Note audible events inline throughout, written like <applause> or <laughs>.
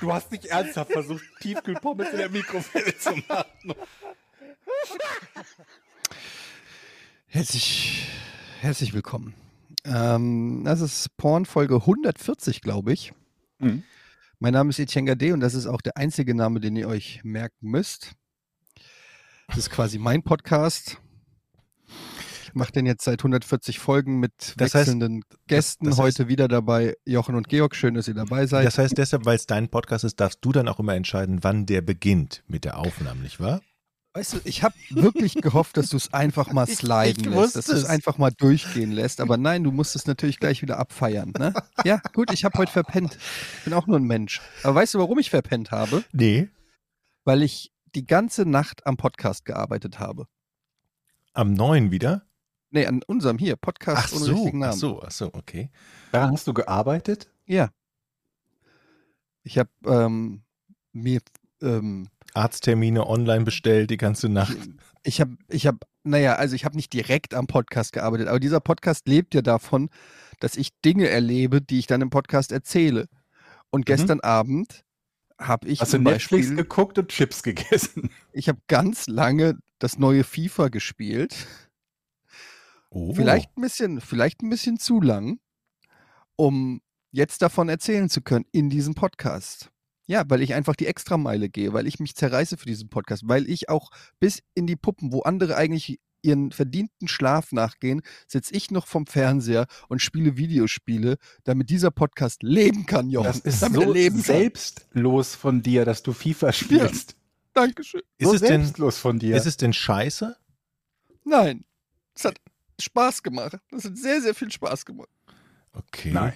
Du hast nicht ernsthaft versucht, Tiefkühlpommes in der Mikrowelle zu machen. Herzlich, herzlich willkommen. Ähm, das ist Porn Folge 140, glaube ich. Mhm. Mein Name ist Etienne Gade und das ist auch der einzige Name, den ihr euch merken müsst. Das ist quasi mein Podcast. Ich mache den jetzt seit 140 Folgen mit Das heißt- wechselnden Gästen. das heißt- Heute wieder dabei Jochen und Georg. Schön, dass ihr dabei seid. Das heißt deshalb, weil es dein Podcast ist, darfst du dann auch immer entscheiden, wann der beginnt mit der Aufnahme, nicht wahr? Weißt du, ich habe wirklich gehofft, dass du es einfach mal <laughs> Ich- sliden ich lässt, wusste dass du es einfach mal durchgehen lässt. Aber nein, du musst es natürlich gleich wieder abfeiern. Ne? Ja, gut, ich habe heute verpennt. Bin auch nur ein Mensch. Aber weißt du, warum ich verpennt habe? Nee. Weil ich die ganze Nacht am Podcast gearbeitet habe. Am 9 wieder? Nee, an unserem hier, Podcast Ach ohne so, richtigen ach Namen. so, ach so, okay. Daran hast du gearbeitet? Ja. Ich habe ähm, mir ähm, Arzttermine online bestellt die ganze Nacht. Ich habe, ich habe, naja, also ich habe nicht direkt am Podcast gearbeitet, aber dieser Podcast lebt ja davon, dass ich Dinge erlebe, die ich dann im Podcast erzähle. Und gestern Abend habe ich Hast du zum Netflix Beispiel, geguckt und Chips gegessen? ich habe ganz lange das neue FIFA gespielt. Oh. Vielleicht ein bisschen, vielleicht ein bisschen zu lang, um jetzt davon erzählen zu können in diesem Podcast. Ja, weil ich einfach die Extrameile gehe, weil ich mich zerreiße für diesen Podcast, weil ich auch bis in die Puppen, wo andere eigentlich ihren verdienten Schlaf nachgehen, sitze ich noch vom Fernseher und spiele Videospiele, damit dieser Podcast leben kann, Jochen. Das ist damit so leben kann. selbstlos von dir, dass du FIFA spielst. Dankeschön. Ist so es denn, selbstlos von dir. ist es denn scheiße? Nein, es hat Spaß gemacht. Das hat sehr, sehr viel Spaß gemacht. Okay. Nein.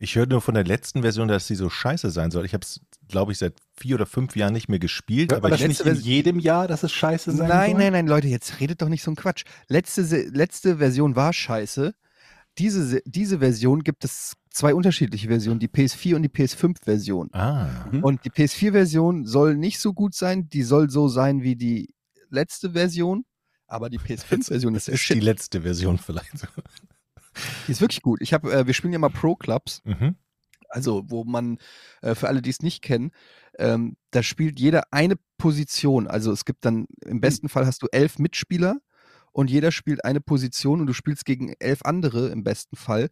Ich höre nur von der letzten Version, dass sie so scheiße sein soll. Ich habe es, glaube ich, seit vier oder fünf Jahren nicht mehr gespielt. Hört aber das ich, nicht in jedem Jahr, dass es scheiße sein Nein, soll? nein, nein, Leute, jetzt redet doch nicht so ein Quatsch. Letzte, letzte Version war scheiße. Diese, Se- diese Version gibt es zwei unterschiedliche Versionen, die PS4 und die PS5-Version. ah, Mhm. Und die PS4-Version soll nicht so gut sein, die soll so sein wie die letzte Version. Aber die PS5-Version ist ist die letzte Version vielleicht. Die ist wirklich gut. Ich hab, äh, wir spielen ja mal Pro-Clubs. Mhm. also wo man, äh, für alle, die es nicht kennen, ähm, da spielt jeder eine Position. Also es gibt dann, im besten Fall hast du elf Mitspieler und jeder spielt eine Position und du spielst gegen elf andere im besten Fall.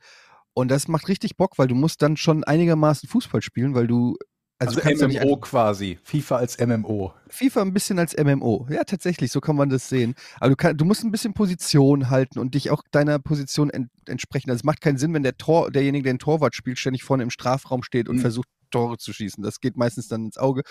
Und das macht richtig Bock, weil du musst dann schon einigermaßen Fußball spielen, weil du, also, Also, ja MMO einfach, quasi. FIFA als MMO. FIFA ein bisschen als MMO. Ja, tatsächlich, so kann man das sehen. Aber du, kann, du musst ein bisschen Position halten und dich auch deiner Position en, entsprechen. Also es macht keinen Sinn, wenn der Tor, derjenige, der den Torwart spielt, ständig vorne im Strafraum steht und Mhm. versucht, Tore zu schießen. Das geht meistens dann ins Auge.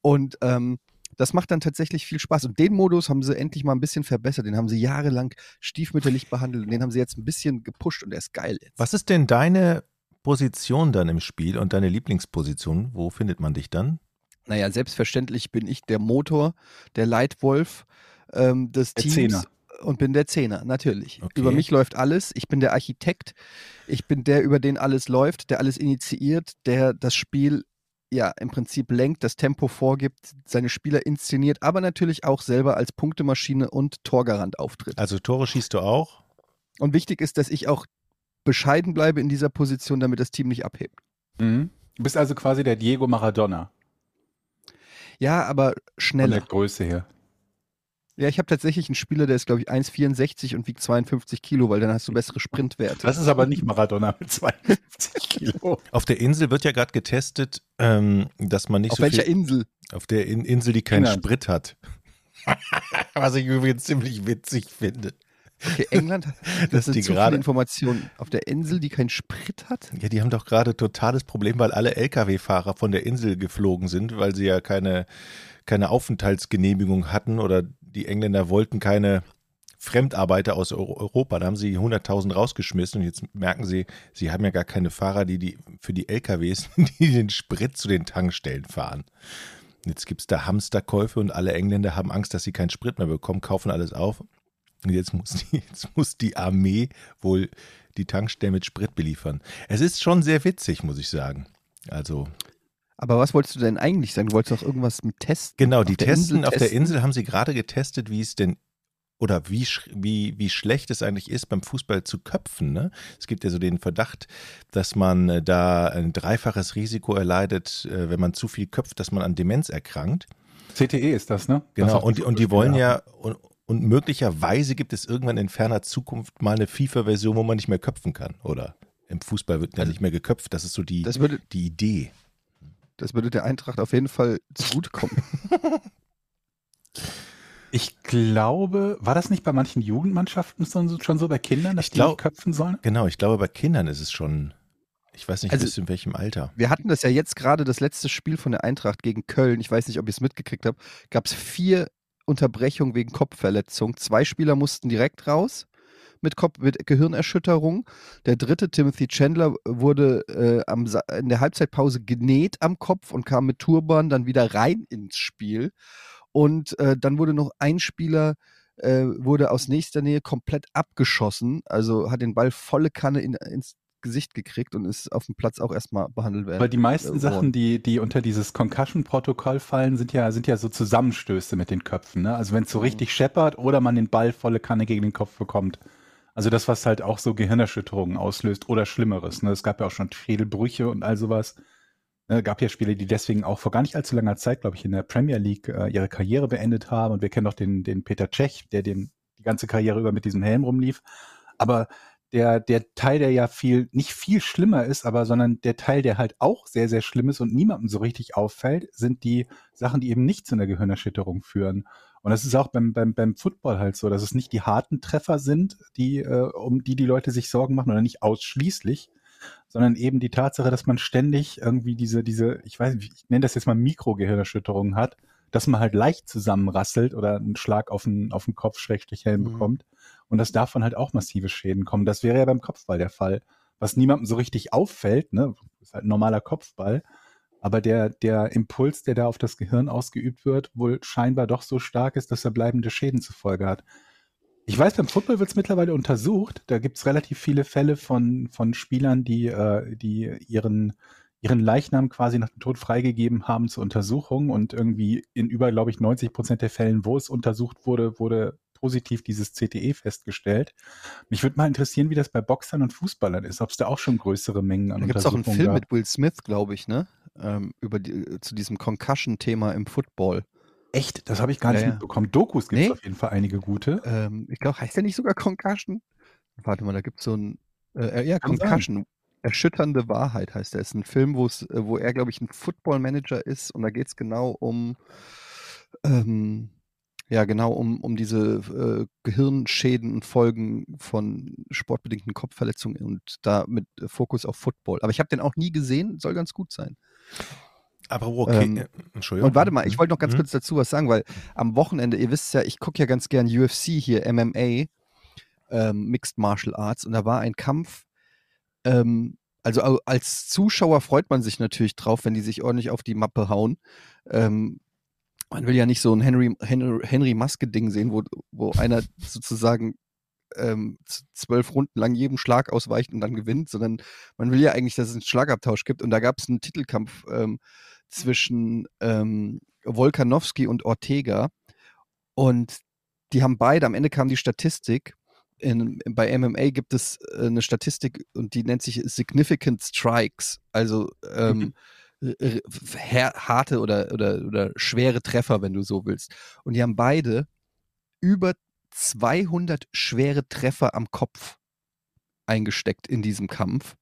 Und ähm, das macht dann tatsächlich viel Spaß. Und den Modus haben sie endlich mal ein bisschen verbessert. Den haben sie jahrelang stiefmütterlich behandelt und den haben sie jetzt ein bisschen gepusht und der ist geil jetzt. Was ist denn deine Position dann im Spiel und deine Lieblingsposition? Wo findet man dich dann? Naja, selbstverständlich bin ich der Motor, der Leitwolf ähm, des Der Teams. Zehner. Und bin der Zehner, natürlich. Okay. Über mich läuft alles. Ich bin der Architekt. Ich bin der, über den alles läuft, der alles initiiert, der das Spiel ja im Prinzip lenkt, das Tempo vorgibt, seine Spieler inszeniert, aber natürlich auch selber als Punktemaschine und Torgarant auftritt. Also Tore schießt du auch? Und wichtig ist, dass ich auch bescheiden bleibe in dieser Position, damit das Team nicht abhebt. Mhm. Du bist also quasi der Diego Maradona. Ja, aber Von der schneller. Größe her. Ja, ich habe tatsächlich einen Spieler, der ist, glaube ich, 1,64 und wiegt 52 Kilo, weil dann hast du bessere Sprintwerte. Das ist aber nicht Maradona mit 52 Kilo. Auf der Insel wird ja gerade getestet, ähm, dass man nicht Auf so welcher viel Insel? auf der In Insel, die keinen. Sprit hat. <laughs> Was ich übrigens ziemlich witzig finde. Okay, England, <laughs> das sind die gerade- Informationen. Auf der Insel, die keinen Sprit hat? Ja, die haben doch gerade totales Problem, weil alle Lkw-Fahrer von der Insel geflogen sind, weil sie ja keine, keine Aufenthaltsgenehmigung hatten oder die Engländer wollten keine Fremdarbeiter aus Eu- Europa. Da haben sie 100.000 rausgeschmissen und jetzt merken sie, sie haben ja gar keine Fahrer, die, die für die LKWs, <laughs> die den Sprit zu den Tankstellen fahren. Jetzt gibt es da Hamsterkäufe und alle Engländer haben Angst, dass sie keinen Sprit mehr bekommen, kaufen alles auf. Und jetzt muss die, <laughs> jetzt muss die Armee wohl die Tankstellen mit Sprit beliefern. Es ist schon sehr witzig, muss ich sagen. Also. Aber was wolltest du denn eigentlich sagen? Du wolltest doch irgendwas mit testen? Genau, die testen, Insel auf der testen? Insel haben sie gerade getestet, wie es denn oder wie, wie, wie schlecht es eigentlich ist, beim Fußball zu köpfen. Ne? Es gibt ja so den Verdacht, dass man äh, da ein dreifaches Risiko erleidet, äh, wenn man zu viel köpft, dass man an Demenz erkrankt. CTE ist das, ne? Genau, auch und, und die wollen ja, und, und möglicherweise gibt es irgendwann in ferner Zukunft mal eine FIFA-Version, wo man nicht mehr köpfen kann. Oder im Fußball wird ja Also, nicht mehr geköpft. Das ist so die, Das würde, die Idee. das würde der Eintracht auf jeden Fall zugutekommen. <laughs> Ich glaube, war das nicht bei manchen Jugendmannschaften so- schon so bei Kindern, dass Ich die glaub- nicht köpfen sollen? Genau, ich glaube, bei Kindern ist es schon, ich weiß nicht, Also- bis in welchem Alter. Wir hatten das ja jetzt gerade, das letzte Spiel von der Eintracht gegen Köln. Ich weiß nicht, ob ihr es mitgekriegt habt. Gab es vier Unterbrechungen wegen Kopfverletzung. Zwei Spieler mussten direkt raus mit, Kopf, mit Gehirnerschütterung. Der dritte, Timothy Chandler, wurde äh, am, in der Halbzeitpause genäht am Kopf und kam mit Turban dann wieder rein ins Spiel. Und äh, dann wurde noch ein Spieler äh, wurde aus nächster Nähe komplett abgeschossen, also hat den Ball volle Kanne in, ins Gesicht gekriegt und ist auf dem Platz auch erstmal behandelt werden. Weil die meisten äh, Sachen, die, die unter dieses Concussion-Protokoll fallen, sind ja, sind ja so Zusammenstöße mit den Köpfen. Ne? Also wenn es so Mhm. richtig scheppert oder man den Ball volle Kanne gegen den Kopf bekommt. Also das, was halt auch so Gehirnerschütterungen auslöst oder Schlimmeres. Ne? Es gab ja auch schon Schädelbrüche und all sowas. Ne? gab ja Spieler, die deswegen auch vor gar nicht allzu langer Zeit, glaube ich, in der Premier League äh, ihre Karriere beendet haben. Und wir kennen auch den, den Peter Cech, der den, die ganze Karriere über mit diesem Helm rumlief. Aber der, der Teil, der ja viel, nicht viel schlimmer ist, aber sondern der Teil, der halt auch sehr, sehr schlimm ist und niemandem so richtig auffällt, sind die Sachen, die eben nicht zu einer Gehirnerschütterung führen. Und das ist auch beim, beim, beim Football halt so, dass es nicht die harten Treffer sind, die, äh, um die die Leute sich Sorgen machen oder nicht ausschließlich, sondern eben die Tatsache, dass man ständig irgendwie diese, diese, ich weiß nicht, ich nenne das jetzt mal Mikrogehirnerschütterungen hat, dass man halt leicht zusammenrasselt oder einen Schlag auf den, auf den Kopf, Schrägstrich Helm Mhm. bekommt und dass davon halt auch massive Schäden kommen. Das wäre ja beim Kopfball der Fall. Was niemandem so richtig auffällt, ne, ist halt ein normaler Kopfball, aber der, der Impuls, der da auf das Gehirn ausgeübt wird, wohl scheinbar doch so stark ist, dass er bleibende Schäden zur Folge hat. Ich weiß, beim Football wird es mittlerweile untersucht. Da gibt es relativ viele Fälle von, von Spielern, die, äh, die ihren, ihren Leichnam quasi nach dem Tod freigegeben haben zur Untersuchung und irgendwie in über, glaube ich, 90 Prozent der Fällen, wo es untersucht wurde, wurde positiv dieses CTE festgestellt. Mich würde mal interessieren, wie das bei Boxern und Fußballern ist, ob es da auch schon größere Mengen an Da gibt es auch einen Untersuchungen Film gab. mit Will Smith, glaube ich, ne? Ähm, über die, äh, zu diesem Concussion-Thema im Football. Echt? Das habe ich gar nicht Ja, ja. mitbekommen. Dokus gibt es Nee. auf jeden Fall einige gute. Ähm, ich glaube, heißt der nicht sogar Concussion? Warte mal, da gibt es so ein. Äh, ja, Kann sein. Concussion. Erschütternde Wahrheit heißt der. Ist ein Film, wo's, äh, wo er, glaube ich, ein Football-Manager ist und da geht es genau um. Ähm, ja, genau, um, um diese äh, Gehirnschäden und Folgen von sportbedingten Kopfverletzungen und da mit äh, Fokus auf Football. Aber ich habe den auch nie gesehen, soll ganz gut sein. Aber okay, Ähm, äh, Entschuldigung. Und warte mal, ich wollte noch ganz Mhm. kurz dazu was sagen, weil am Wochenende, ihr wisst ja, ich gucke ja ganz gern UFC hier, MMA, ähm, Mixed Martial Arts, und da war ein Kampf. Ähm, also als Zuschauer freut man sich natürlich drauf, wenn die sich ordentlich auf die Mappe hauen. Ähm, man will ja nicht so ein Henry, Henry, Henry Maske-Ding sehen, wo, wo einer sozusagen ähm, zwölf Runden lang jedem Schlag ausweicht und dann gewinnt, sondern man will ja eigentlich, dass es einen Schlagabtausch gibt. Und da gab es einen Titelkampf ähm, zwischen ähm, Volkanowski und Ortega. Und die haben beide, am Ende kam die Statistik, in, bei MMA gibt es äh, eine Statistik und die nennt sich Significant Strikes, also ähm, her- harte oder, oder, oder schwere Treffer, wenn du so willst. Und die haben beide über 200 schwere Treffer am Kopf eingesteckt in diesem Kampf.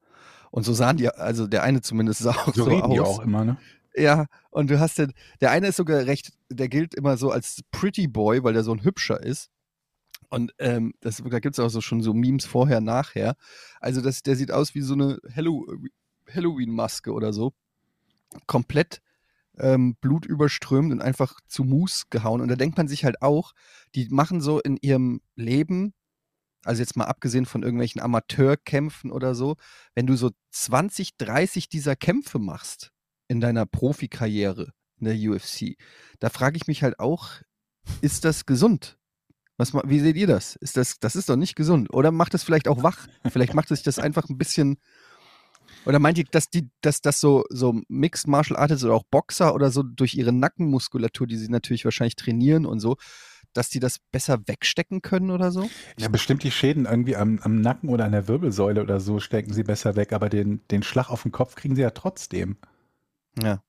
Und so sahen die, also der eine zumindest sah auch So, so, reden die aus. auch immer, ne? Ja, und du hast den, der eine ist sogar recht, der gilt immer so als Pretty Boy, weil der so ein hübscher ist. Und ähm, das, da gibt es auch so schon so Memes vorher, nachher. Also das, der sieht aus wie so eine Hallow Halloween-Maske oder so. Komplett ähm, blutüberströmt und einfach zu Mus gehauen. Und da denkt man sich halt auch, die machen so in ihrem Leben, also jetzt mal abgesehen von irgendwelchen Amateurkämpfen oder so, wenn du so 20, 30 dieser Kämpfe machst in deiner Profikarriere, in der UFC. Da frage ich mich halt auch, ist das gesund? Was, wie seht ihr das? Ist das? Das ist doch nicht gesund. Oder macht es vielleicht auch wach? Vielleicht macht es sich das einfach ein bisschen. Oder meint ihr, dass die, dass das so, so Mixed Martial Artists oder auch Boxer oder so durch ihre Nackenmuskulatur, die sie natürlich wahrscheinlich trainieren und so, dass die das besser wegstecken können oder so? Ja, bestimmt die Schäden irgendwie am, am Nacken oder an der Wirbelsäule oder so stecken sie besser weg, aber den, den Schlag auf den Kopf kriegen sie ja trotzdem. Ja.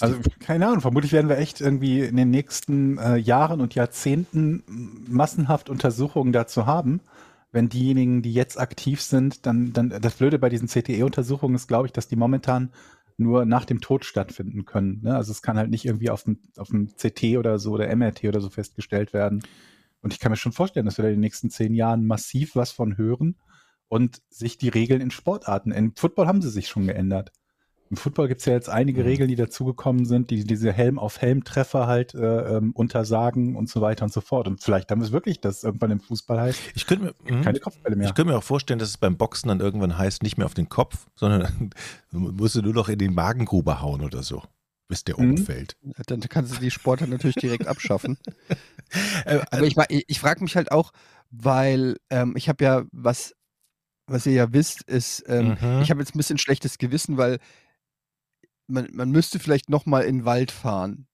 Also keine Ahnung, vermutlich werden wir echt irgendwie in den nächsten äh, Jahren und Jahrzehnten massenhaft Untersuchungen dazu haben. Wenn diejenigen, die jetzt aktiv sind, dann, dann das Blöde bei diesen CTE-Untersuchungen ist, glaube ich, dass die momentan nur nach dem Tod stattfinden können. Ne? Also es kann halt nicht irgendwie auf dem, auf dem CT oder so oder MRT oder so festgestellt werden. Und ich kann mir schon vorstellen, dass wir da in den nächsten zehn Jahren massiv was von hören und sich die Regeln in Sportarten, im Football haben sie sich schon geändert. Im Football gibt es ja jetzt einige Mhm. Regeln, die dazugekommen sind, die diese Helm-auf-Helm-Treffer halt äh, ähm, untersagen und so weiter und so fort. Und vielleicht haben wir es wirklich, dass irgendwann im Fußball heißt, Ich könnte mir, mhm. keine Kopfbälle mehr. Ich könnte mir auch vorstellen, dass es beim Boxen dann irgendwann heißt, nicht mehr auf den Kopf, sondern <laughs> musst du nur noch in die Magengrube hauen oder so, bis der Mhm. umfällt. Dann kannst du die Sportart natürlich direkt abschaffen. <laughs> Äh, Aber ich, wa- ich, ich frage mich halt auch, weil ähm, ich habe ja, was, was ihr ja wisst, ist, ähm, Mhm. ich habe jetzt ein bisschen schlechtes Gewissen, weil man, man müsste vielleicht noch mal in den Wald fahren.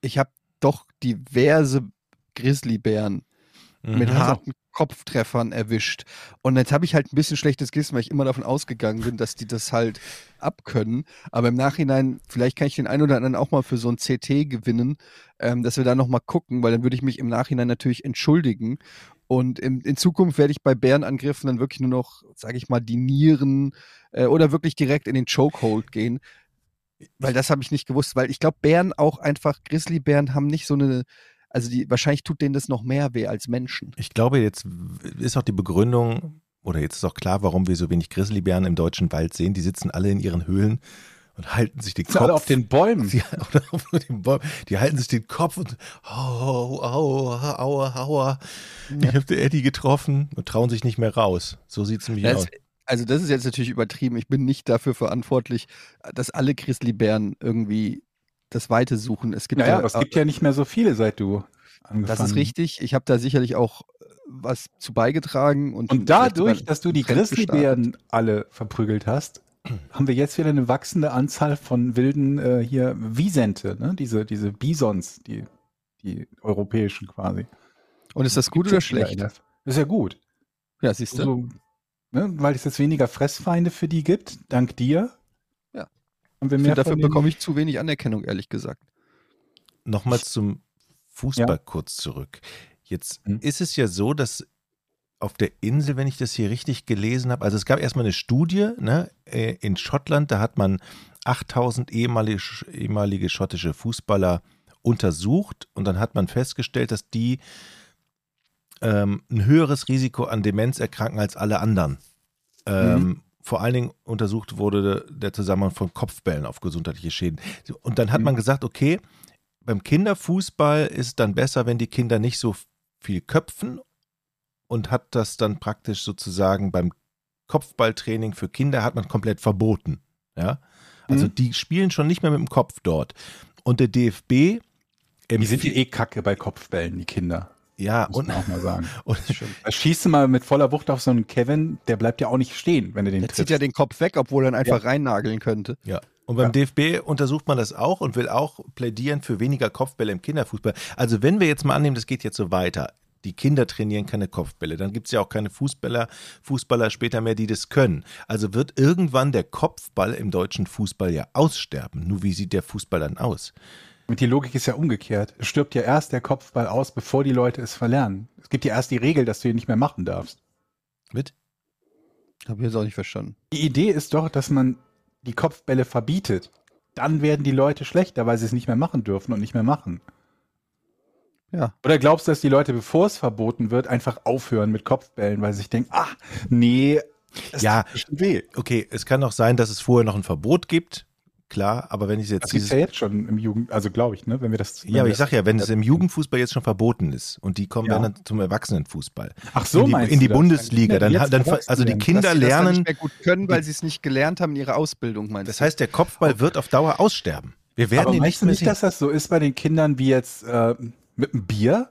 Ich habe doch diverse Grizzlybären mit Mhm. harten Kopftreffern erwischt. Und jetzt habe ich halt ein bisschen schlechtes Gewissen, weil ich immer davon ausgegangen bin, dass die das halt abkönnen. Aber im Nachhinein, vielleicht kann ich den einen oder anderen auch mal für so ein CT gewinnen, ähm, dass wir da noch mal gucken, weil dann würde ich mich im Nachhinein natürlich entschuldigen. Und in, in Zukunft werde ich bei Bärenangriffen dann wirklich nur noch, sage ich mal, die Nieren äh, oder wirklich direkt in den Chokehold gehen. Weil das habe ich nicht gewusst, weil ich glaube, Bären auch einfach, Grizzlybären haben nicht so eine, also die, wahrscheinlich tut denen das noch mehr weh als Menschen. Ich glaube, jetzt ist auch die Begründung, oder jetzt ist auch klar, warum wir so wenig Grizzlybären im deutschen Wald sehen. Die sitzen alle in ihren Höhlen und halten sich den Kopf. alle auf den Bäumen. Sie, <laughs> oder auf den Bäumen. Die halten sich den Kopf und au, au, aua, aua. Ich habe den Eddie getroffen und trauen sich nicht mehr raus. So sieht es nämlich Das, aus. Also das ist jetzt natürlich übertrieben. Ich bin nicht dafür verantwortlich, dass alle Grizzlybären irgendwie das Weite suchen. Es gibt Ja, ja, es äh, gibt ja nicht mehr so viele, seit du angefangen das ist richtig. Ich habe da sicherlich auch äh, was zu beigetragen und Und dadurch, dass du die. Grizzlybären alle verprügelt hast, haben wir jetzt wieder eine wachsende Anzahl von wilden äh, hier Wiesente, ne? diese, diese Bisons, die, die europäischen quasi. Und ist das gut oder schlecht? Das ist ja gut. Ja, siehst du. Also, ne, weil es jetzt weniger Fressfeinde für die gibt, dank dir. Ja. Haben wir mehr dafür bekomme ich zu wenig Anerkennung, ehrlich gesagt. Nochmals zum Fußball Ja. kurz zurück. Jetzt Hm. ist es ja so, dass auf der Insel, wenn ich das hier richtig gelesen habe, also es gab erstmal eine Studie ne, äh, in Schottland, da hat man 8000 ehemalige, ehemalige schottische Fußballer untersucht und dann hat man festgestellt, dass die ähm, ein höheres Risiko an Demenz erkranken als alle anderen. Ähm, Vor allen Dingen untersucht wurde der Zusammenhang von Kopfbällen auf gesundheitliche Schäden. Und dann hat Mhm. man gesagt, okay, beim Kinderfußball ist es dann besser, wenn die Kinder nicht so viel köpfen und hat das dann praktisch sozusagen beim Kopfballtraining für Kinder hat man komplett verboten. Ja, also Mhm. die spielen schon nicht mehr mit dem Kopf dort. Und der DFB Die sind ja eh kacke bei Kopfbällen, die Kinder. Ja Muss und, man auch mal sagen. <laughs> und schießt du mal mit voller Wucht auf so einen Kevin, der bleibt ja auch nicht stehen, wenn du den Der triffst. zieht ja den Kopf weg, obwohl er ihn einfach reinnageln könnte. Ja. Und beim Ja. DFB untersucht man das auch und will auch plädieren für weniger Kopfbälle im Kinderfußball. Also wenn wir jetzt mal annehmen, das geht jetzt so weiter, die Kinder trainieren keine Kopfbälle, dann gibt es ja auch keine Fußballer, Fußballer später mehr, die das können. Also wird irgendwann der Kopfball im deutschen Fußball ja aussterben. Nur wie sieht der Fußball dann aus? Und die Logik ist ja umgekehrt. Es stirbt ja erst der Kopfball aus, bevor die Leute es verlernen. Es gibt ja erst die Regel, dass du ihn nicht mehr machen darfst. Mit? Habe ich jetzt auch nicht verstanden. Die Idee ist doch, dass man die Kopfbälle verbietet. Dann werden die Leute schlechter, weil sie es nicht mehr machen dürfen und nicht mehr machen. Ja. Oder glaubst du, dass die Leute, bevor es verboten wird, einfach aufhören mit Kopfbällen, weil sie sich denken, ach, nee, das Ja. weh. Okay, es kann auch sein, dass es vorher noch ein Verbot gibt. Klar, aber wenn ich jetzt Das ist ja jetzt schon im Jugend, also glaube ich, ne, wenn wir das. ja, aber ich sag ja, wenn es im Jugendfußball jetzt schon verboten ist und die kommen Ja. dann zum Erwachsenenfußball. Ach so, in die, meinst in die das? Bundesliga, dann, dann erwachsen also die. Kinder Dass sie das dann lernen nicht mehr gut können, weil sie es nicht gelernt haben in ihrer Ausbildung, meinst Das heißt, der Kopfball wird auf Dauer aussterben. Wir werden Aber ihn meinst du mehr nicht, sehen. dass das so ist bei den Kindern wie jetzt äh, mit dem Bier?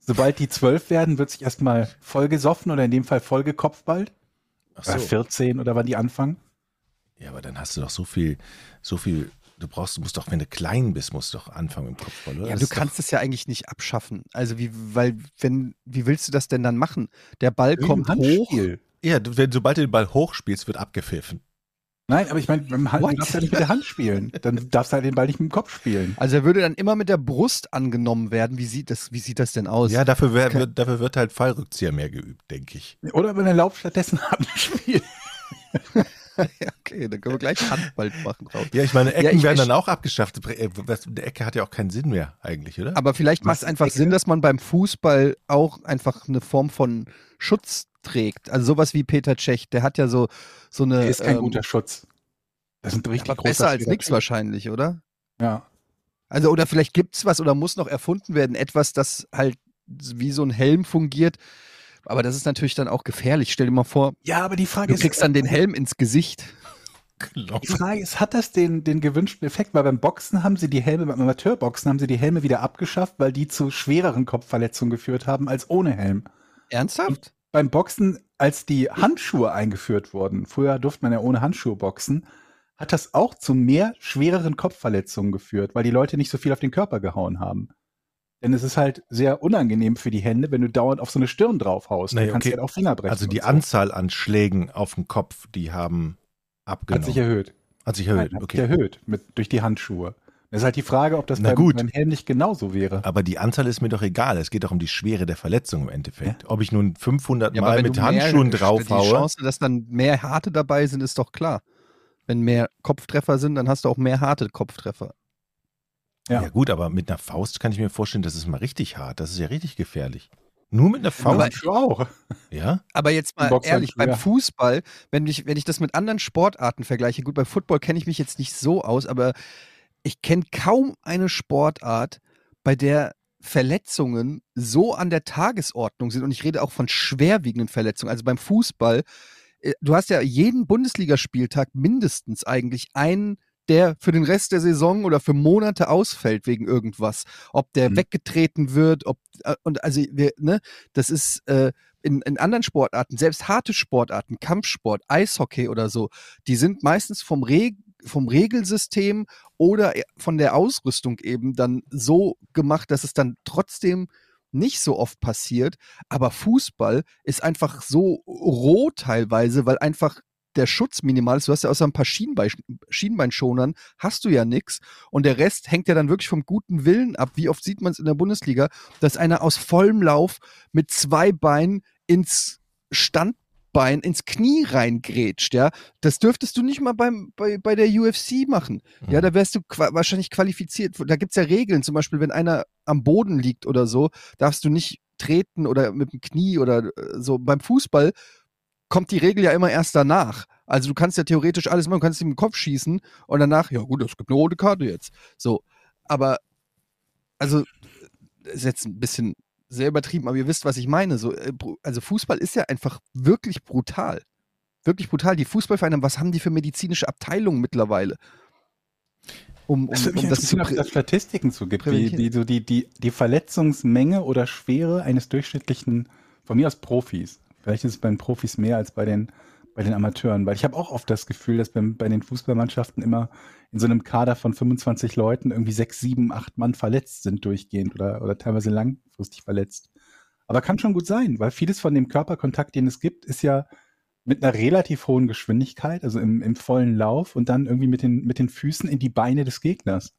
Sobald die zwölf werden, wird sich erstmal vollgesoffen oder in dem Fall vollgekopfballt? Ach so. 14 oder wann die anfangen? Ja, aber dann hast du doch so viel, so viel. Du brauchst, du musst doch, wenn du klein bist, musst du doch anfangen mit dem Kopfball, oder? Ja, Das du kannst es ja eigentlich nicht abschaffen. Also wie, weil, wenn, wie willst du das denn dann machen? Der Ball kommt hoch. Handspiel. Ja, du, wenn, sobald du den Ball hochspielst, wird abgepfiffen. Nein, aber ich meine, beim Hand, What? du darfst ja nicht mit der Hand spielen. Dann darfst du halt den Ball nicht mit dem Kopf spielen. Also er würde dann immer mit der Brust angenommen werden. Wie sieht das, wie sieht das denn aus? Ja, dafür, wär, Okay. wird, dafür wird halt Fallrückzieher mehr geübt, denke ich. Oder wenn er lauft stattdessen <laughs> Handspiel. Ja, <laughs> okay, dann können wir gleich Handball machen. Raus. Ja, ich meine, Ja, Ecken ich werden dann auch abgeschafft. Äh, Eine Ecke hat ja auch keinen Sinn mehr, eigentlich, oder? Aber vielleicht macht es einfach Ecke? Sinn, dass man beim Fußball auch einfach eine Form von Schutz trägt. Also sowas wie Peter Cech, der hat ja so, so eine. Der ist kein ähm, guter Schutz. Das sind richtig aber große besser als nichts wahrscheinlich, oder? Ja. Also, oder vielleicht gibt es was oder muss noch erfunden werden, etwas, das halt wie so ein Helm fungiert. Aber das ist natürlich dann auch gefährlich. Stell dir mal vor, ja, aber die Frage du ist, kriegst dann den Helm ins Gesicht. Die Frage ist, hat das den, den gewünschten Effekt? Weil beim Boxen haben sie die Helme, beim Amateurboxen haben sie die Helme wieder abgeschafft, weil die zu schwereren Kopfverletzungen geführt haben als ohne Helm. Ernsthaft? Beim Boxen, als die Handschuhe eingeführt wurden, früher durfte man ja ohne Handschuhe boxen, hat das auch zu mehr schwereren Kopfverletzungen geführt, weil die Leute nicht so viel auf den Körper gehauen haben. Denn es ist halt sehr unangenehm für die Hände, wenn du dauernd auf so eine Stirn draufhaust. Naja, du kannst okay. halt auch Finger brechen. Also die so. Anzahl an Schlägen auf den Kopf, die haben abgenommen. hat sich erhöht. Hat sich Nein, erhöht, hat sich okay. erhöht mit, durch die Handschuhe. Das ist halt die Frage, ob das Na beim, gut. beim Helm nicht genauso wäre. Aber die Anzahl ist mir doch egal. Es geht doch um die Schwere der Verletzung im Endeffekt. Ob ich nun 500 aber Mal mit du mehr- Handschuhen Die draufhaue. Chance, dass dann mehr harte dabei sind, ist doch klar. Wenn mehr Kopftreffer sind, dann hast du auch mehr harte Kopftreffer. Ja. Ja. gut, aber mit einer Faust kann ich mir vorstellen, das ist mal richtig hart. Das ist ja richtig gefährlich. Nur mit einer Aber Faust? Handschuhe auch. Ja? Aber jetzt mal Boxhandschuhe, ehrlich, beim ja. Fußball, wenn ich, wenn ich das mit anderen Sportarten vergleiche, gut, bei Football kenne ich mich jetzt nicht so aus, aber ich kenne kaum eine Sportart, bei der Verletzungen so an der Tagesordnung sind. Und ich rede auch von schwerwiegenden Verletzungen. Also beim Fußball, äh, du hast ja jeden Bundesligaspieltag mindestens eigentlich einen, der für den Rest der Saison oder für Monate ausfällt wegen irgendwas. Ob der Mhm. weggetreten wird, ob, äh, und also wir, ne, das ist äh, in, in anderen Sportarten, selbst harte Sportarten, Kampfsport, Eishockey oder so, die sind meistens vom, Re vom Regelsystem oder e- von der Ausrüstung eben dann so gemacht, dass es dann trotzdem nicht so oft passiert. Aber Fußball ist einfach so roh teilweise, weil einfach der Schutz minimal ist. Du hast ja außer ein paar Schienbein, Schienbeinschonern, hast du ja nichts. Und der Rest hängt ja dann wirklich vom guten Willen ab. Wie oft sieht man es in der Bundesliga, dass einer aus vollem Lauf mit zwei Beinen ins Standbein, ins Knie reingrätscht, ja. Das dürftest du nicht mal beim, bei, bei der UFC machen. Ja, da wärst du qua wahrscheinlich qualifiziert. Da gibt es ja Regeln, zum Beispiel, wenn einer am Boden liegt oder so, darfst du nicht treten oder mit dem Knie oder äh, so. Beim Fußball kommt die Regel ja immer erst danach. Also du kannst ja theoretisch alles machen, du kannst ihm den Kopf schießen und danach, ja gut, es gibt eine rote Karte jetzt. So, aber also ist jetzt ein bisschen sehr übertrieben, aber ihr wisst, was ich meine. So, äh, also Fußball ist ja einfach wirklich brutal. Wirklich brutal. Die Fußballvereine, was haben die für medizinische Abteilungen mittlerweile? Um, um, mich um das zu es Statistiken zu gibt, präventieren. wie so die, die, die Verletzungsmenge oder Schwere eines durchschnittlichen, von mir aus Profis. Vielleicht ist es bei den Profis mehr als bei den, bei den Amateuren, weil ich habe auch oft das Gefühl, dass beim, bei den Fußballmannschaften immer in so einem Kader von 25 Leuten irgendwie sechs, sieben, acht Mann verletzt sind durchgehend oder, oder teilweise langfristig verletzt. Aber kann schon gut sein, weil vieles von dem Körperkontakt, den es gibt, ist ja mit einer relativ hohen Geschwindigkeit, also im, im vollen Lauf und dann irgendwie mit den, mit den Füßen in die Beine des Gegners.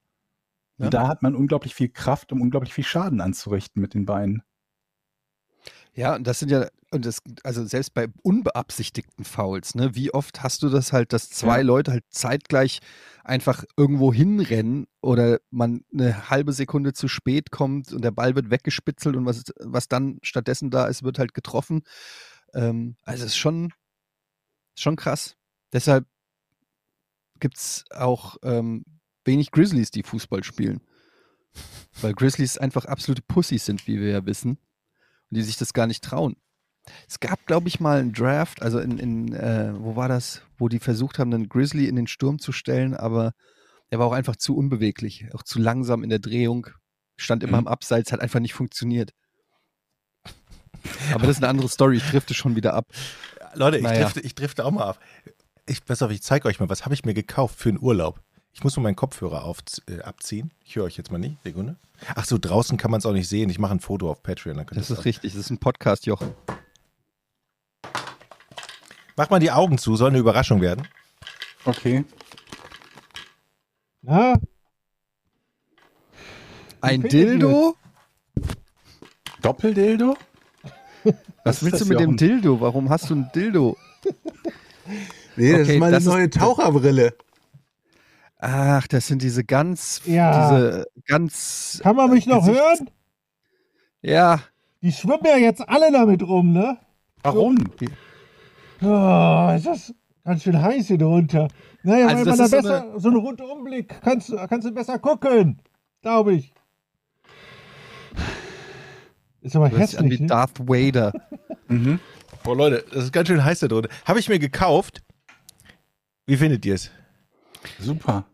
Ja. Und da hat man unglaublich viel Kraft, um unglaublich viel Schaden anzurichten mit den Beinen. Ja, und das sind ja, und das, also selbst bei unbeabsichtigten Fouls, ne, wie oft hast du das halt, dass zwei Ja. Leute halt zeitgleich einfach irgendwo hinrennen oder man eine halbe Sekunde zu spät kommt und der Ball wird weggespitzelt und was, was dann stattdessen da ist, wird halt getroffen. Ähm, also es ist schon, schon krass. Deshalb gibt es auch ähm, wenig Grizzlies, die Fußball spielen. Weil Grizzlies einfach absolute Pussys sind, wie wir ja wissen die sich das gar nicht trauen. Es gab, glaube ich, mal einen Draft, also in, in äh, wo war das, wo die versucht haben, einen Grizzly in den Sturm zu stellen, aber er war auch einfach zu unbeweglich, auch zu langsam in der Drehung, stand immer Mhm. im Abseits, hat einfach nicht funktioniert. Aber das ist eine andere Story, ich drifte schon wieder ab. Leute, ich, Naja. drifte, ich drifte auch mal ab. Ich, pass auf, ich zeige euch mal, was habe ich mir gekauft für einen Urlaub. Ich muss mal meinen Kopfhörer auf, äh, abziehen. Ich höre euch jetzt mal nicht. Sekunde. Ach so, draußen kann man es auch nicht sehen. Ich mache ein Foto auf Patreon. Dann könnt Das ist richtig, das ist ein Podcast, Jochen. Mach mal die Augen zu, soll eine Überraschung werden. Okay. Na, Ein Dildo? Doppeldildo? <laughs> Was ist willst du mit dem Jochen? Dildo? Warum hast du ein Dildo? <laughs> nee, das Okay, ist meine das ist- neue Taucherbrille. Ach, das sind diese ganz, Ja. diese ganz, Kann man mich noch Gesichts- hören? ja, Die schwimmen ja jetzt alle damit rum, ne? Warum? Oh, ist das ganz schön heiß hier drunter. Naja, Also weil das man da ist so besser, so, einen Rundumblick, kannst, du- kannst du besser gucken, glaube ich. Ist aber du hörst dich an hässlich, wie ne? Darth Vader. <laughs> Mhm. Boah, Leute, das ist ganz schön heiß da drunter. Habe ich mir gekauft. Wie findet ihr es? Super.